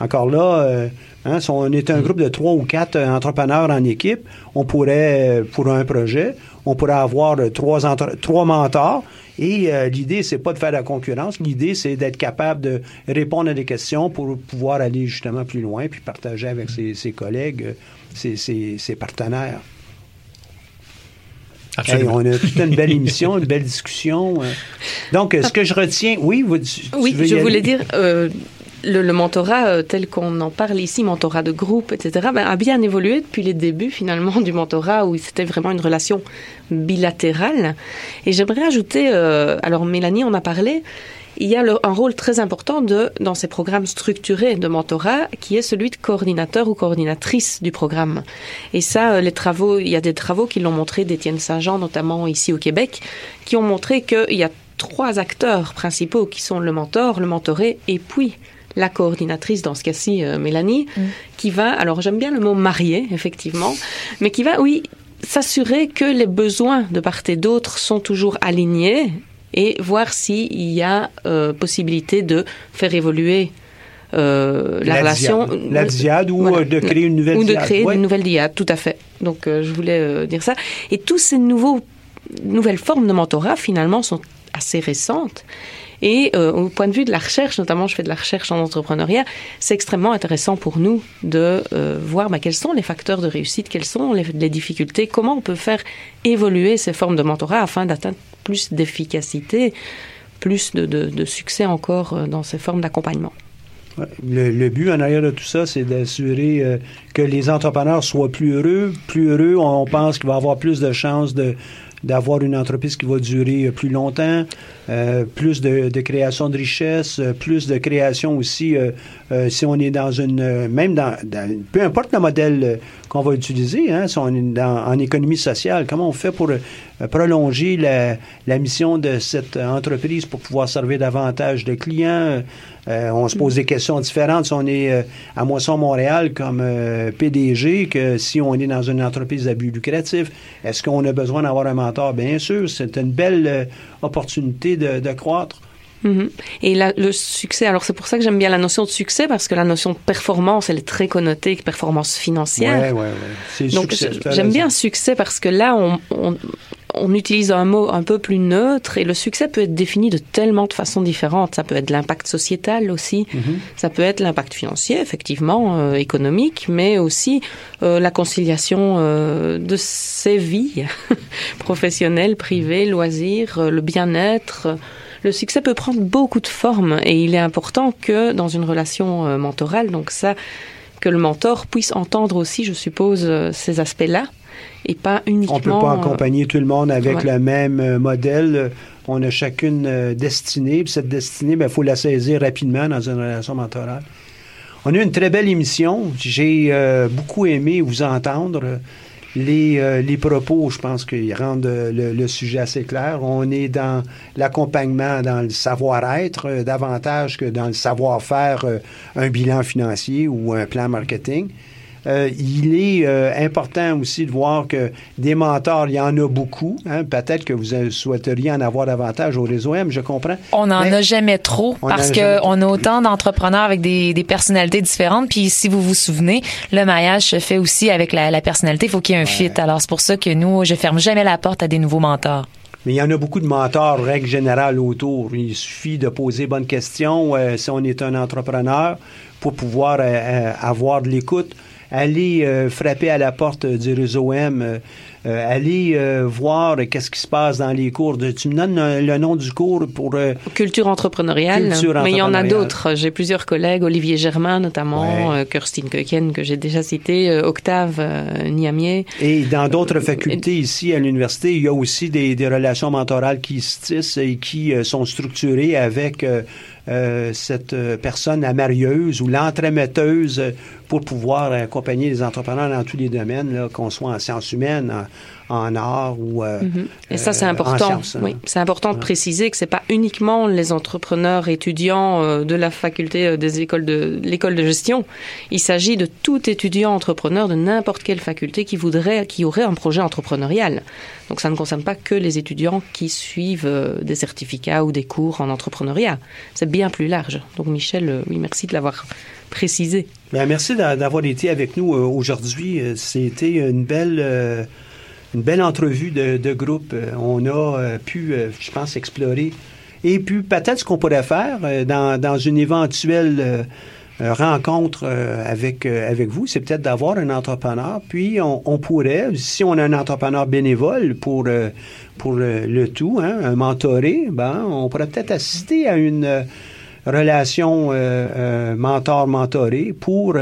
Encore là, hein, si on est un groupe de trois ou quatre euh, entrepreneurs en équipe, on pourrait, euh, pour un projet, on pourrait avoir euh, trois, entre- trois mentors. Et euh, l'idée, c'est pas de faire la concurrence. L'idée, c'est d'être capable de répondre à des questions pour pouvoir aller justement plus loin, puis partager avec ses, ses collègues, ses, ses- ses partenaires. Hey, on a toute une belle émission, une belle discussion. Donc, ce que je retiens, oui, vous, tu- Oui, veux je voulais dire, euh, le, le mentorat euh, tel qu'on en parle ici, mentorat de groupe, etc., ben, a bien évolué depuis les débuts finalement [LAUGHS] du mentorat où c'était vraiment une relation bilatérale. Et j'aimerais ajouter, euh, alors Mélanie en a parlé, il y a un rôle très important de, dans ces programmes structurés de mentorat qui est celui de coordinateur ou coordinatrice du programme. Et ça, euh, les travaux, il y a des travaux qui l'ont montré d'Étienne Saint-Jean, notamment ici au Québec, qui ont montré qu'il y a trois acteurs principaux qui sont le mentor, le mentoré et puis la coordinatrice, dans ce cas-ci euh, Mélanie, qui va, alors j'aime bien le mot marié, effectivement, mais qui va, oui, s'assurer que les besoins de part et d'autre sont toujours alignés et voir s'il y a euh, possibilité de faire évoluer euh, la, La relation. diade. La diade ou, de créer une nouvelle Ou de diade. créer Ouais. une nouvelle diade, tout à fait. Donc euh, je voulais euh, dire ça. Et tous ces nouveaux, nouvelles formes de mentorat, finalement, sont assez récentes. Et euh, au point de vue de la recherche, notamment je fais de la recherche en entrepreneuriat, c'est extrêmement intéressant pour nous de euh, voir bah, quels sont les facteurs de réussite, quelles sont les, difficultés, comment on peut faire évoluer ces formes de mentorat afin d'atteindre plus d'efficacité, plus de, succès encore euh, dans ces formes d'accompagnement. Le, but en arrière de tout ça, c'est d'assurer que les entrepreneurs soient plus heureux. Plus heureux, on pense qu'il va avoir plus de chances de d'avoir une entreprise qui va durer euh, plus longtemps, euh, plus de, création de richesse, euh, plus de création aussi, euh, euh, si on est dans une, euh, même dans, dans- peu importe le modèle qu'on va utiliser, hein, si on est en économie sociale, comment on fait pour prolonger la, la mission de cette entreprise pour pouvoir servir davantage de clients, euh, on se pose des questions différentes si on est euh, à Moisson Montréal comme euh, PDG que si on est dans une entreprise à but lucratif. Est-ce qu'on a besoin d'avoir un mentor? Bien sûr, c'est une belle euh, opportunité de, de croître. Mhm. Et le succès, alors c'est pour ça que j'aime bien la notion de succès, parce que la notion de performance, elle est très connotée, performance financière. Ouais, ouais, ouais. Donc j'aime bien succès parce que là, on, on, on utilise un mot un peu plus neutre et le succès peut être défini de tellement de façons différentes. Ça peut être l'impact sociétal aussi, Mhm. ça peut être l'impact financier, effectivement, euh, économique, mais aussi euh, la conciliation euh, de ses vies [LAUGHS] professionnelles, privées, loisirs, le bien-être. Le succès peut prendre beaucoup de formes et il est important que dans une relation mentorale, donc ça, que le mentor puisse entendre aussi, je suppose, ces aspects-là et pas uniquement. On peut pas euh, accompagner tout le monde avec ouais. le même euh, modèle. On a chacune euh, destinée. Puis cette destinée, il faut la saisir rapidement dans une relation mentorale. On a eu une très belle émission. J'ai euh, beaucoup aimé vous entendre. Les, euh, les propos, je pense qu'ils rendent le, le sujet assez clair. On est dans l'accompagnement, dans le savoir-être, euh, davantage que dans le savoir-faire un bilan financier ou un plan marketing. Euh, il est euh, important aussi de voir que des mentors, il y en a beaucoup. hein. Peut-être que vous euh, souhaiteriez en avoir davantage au réseau M, je comprends. On n'en a jamais trop parce jamais que on a autant d'entrepreneurs avec des, des personnalités différentes. Puis si vous vous souvenez, le maillage se fait aussi avec la, la personnalité. Il faut qu'il y ait un fit. Alors c'est pour ça que nous, je ferme jamais la porte à des nouveaux mentors. Mais il y en a beaucoup de mentors, règle générale, autour. Il suffit de poser bonnes questions euh, si on est un entrepreneur pour pouvoir avoir de l'écoute. Aller euh, frapper à la porte du réseau M, euh, euh, aller euh, voir qu'est-ce qui se passe dans les cours. De- tu me donnes euh, le nom du cours pour... euh, Culture entrepreneuriale, Culture mais il y en a entrepreneuriale. d'autres. J'ai plusieurs collègues, Olivier Germain notamment, Ouais. euh, Kirstine Keuken que j'ai déjà cité, euh, Octave Niamier. Et dans d'autres facultés ici à l'université, il y a aussi des, des relations mentorales qui se tissent et qui sont structurées avec euh, cette euh, personne amarieuse ou l'entremetteuse pour pouvoir accompagner les entrepreneurs dans tous les domaines, qu'on soit en sciences humaines, en, en art ou euh, Mhm. Et ça, c'est euh, important. sciences, hein. C'est important de préciser que c'est pas uniquement les entrepreneurs étudiants euh, de la faculté euh, des écoles de l'école de gestion. Il s'agit de tout étudiant entrepreneur de n'importe quelle faculté qui voudrait, qui aurait un projet entrepreneurial. Donc, ça ne concerne pas que les étudiants qui suivent des certificats ou des cours en entrepreneuriat. C'est bien plus large. Donc, Michel, oui, merci de l'avoir précisé. Bien, merci d'a- d'avoir été avec nous aujourd'hui. C'était une belle, une belle entrevue de, de groupe. Euh, On a euh, pu, euh, je pense, explorer. Et puis, peut-être ce qu'on pourrait faire dans, dans une éventuelle euh, rencontre euh, avec, euh, avec vous, c'est peut-être d'avoir un entrepreneur. Puis, on, on pourrait, si on a un entrepreneur bénévole pour, pour le, tout, hein, un mentoré, ben, on pourrait peut-être assister à une... relation mentor-mentoré pour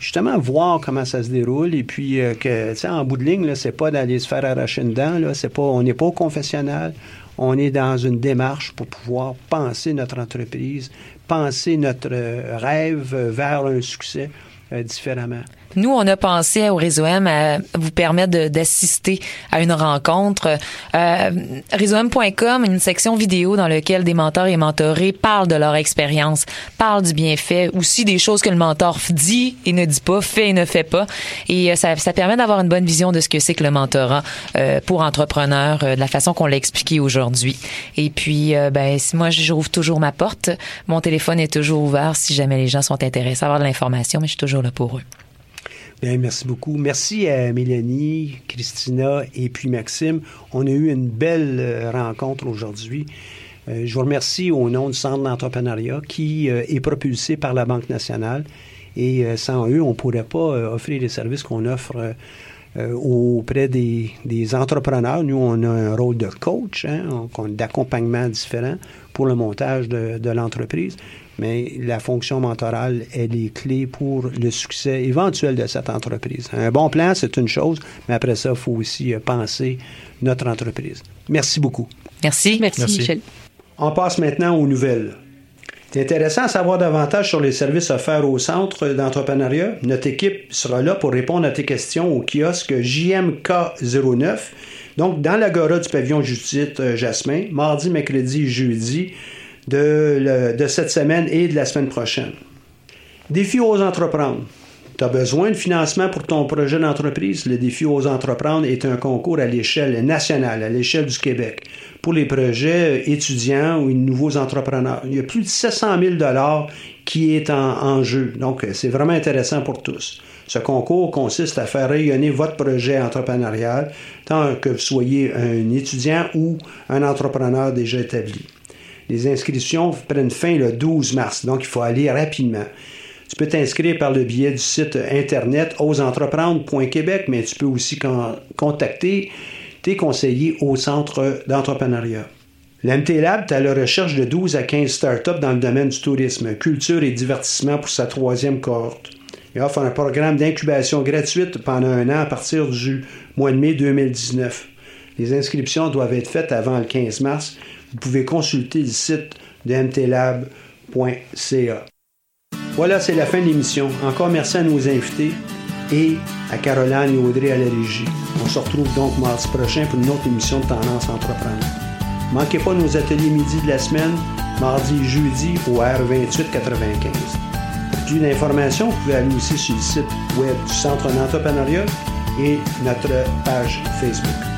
justement voir comment ça se déroule et puis euh, que, tu sais, en bout de ligne, c'est pas d'aller se faire arracher une dent, là, c'est pas, on n'est pas au confessionnal, on est dans une démarche pour pouvoir penser notre entreprise, penser notre euh, rêve euh, vers un succès euh, différemment. Nous, on a pensé au Réseau M à vous permettre d'assister à une rencontre. Euh, une section vidéo dans laquelle des mentors et mentorés parlent de leur expérience, parlent du bienfait, aussi des choses que le mentor dit et ne dit pas, fait et ne fait pas. Et euh, ça, ça permet d'avoir une bonne vision de ce que c'est que le mentorat euh, pour entrepreneurs, euh, de la façon qu'on l'a expliqué aujourd'hui. Et puis, euh, ben, si moi, j'ouvre toujours ma porte. Mon téléphone est toujours ouvert si jamais les gens sont intéressés à avoir de l'information, mais je suis toujours là pour eux. Bien, merci beaucoup. Merci à Mélanie, Christina et puis Maxime. On a eu une belle euh, rencontre aujourd'hui. Euh, je vous remercie au nom du Centre d'entrepreneuriat qui euh, est propulsé par la Banque nationale. Et sans eux, on ne pourrait pas offrir les services qu'on offre auprès des, entrepreneurs. Nous, on a un rôle de coach, hein, d'accompagnement différent pour le montage de l'entreprise. Mais la fonction mentorale, elle est clé pour le succès éventuel de cette entreprise. Un bon plan, c'est une chose, mais après ça, il faut aussi euh, penser notre entreprise. Merci beaucoup. Merci. Merci, Merci. Michel. On passe maintenant aux nouvelles. C'est intéressant à savoir davantage sur les services offerts au centre d'entrepreneuriat. Notre équipe sera là pour répondre à tes questions au kiosque JMK09, donc dans l'agora du pavillon Judith euh, Jasmin, mardi, mercredi et jeudi de, cette semaine et de la semaine prochaine. Défi aux entreprendre. Tu as besoin de financement pour ton projet d'entreprise? Le défi aux entreprendre est un concours à l'échelle nationale, à l'échelle du Québec, pour les projets étudiants ou nouveaux entrepreneurs. Il y a plus de 700 000 qui est en, jeu. Donc, c'est vraiment intéressant pour tous. Ce concours consiste à faire rayonner votre projet entrepreneurial, tant que vous soyez un étudiant ou un entrepreneur déjà établi. Les inscriptions prennent fin le 12 mars, donc il faut aller rapidement. Tu peux t'inscrire par le biais du site internet oseentreprendre.québec, mais tu peux aussi contacter tes conseillers au centre d'entrepreneuriat. L'MT Lab est à la recherche de 12 à 15 startups dans le domaine du tourisme, culture et divertissement pour sa troisième cohorte. Il offre un programme d'incubation gratuite pendant un an à partir du mois de mai 2019. Les inscriptions doivent être faites avant le 15 mars. Vous pouvez consulter le site de mtlab.ca. Voilà, c'est la fin de l'émission. Encore merci à nos invités et à Caroline et Audrey à la régie. On se retrouve donc mardi prochain pour une autre émission de Tendance Entreprendre. Manquez pas nos ateliers midi de la semaine, mardi et jeudi au R2895. Pour plus d'informations, vous pouvez aller aussi sur le site web du Centre d'entrepreneuriat et notre page Facebook.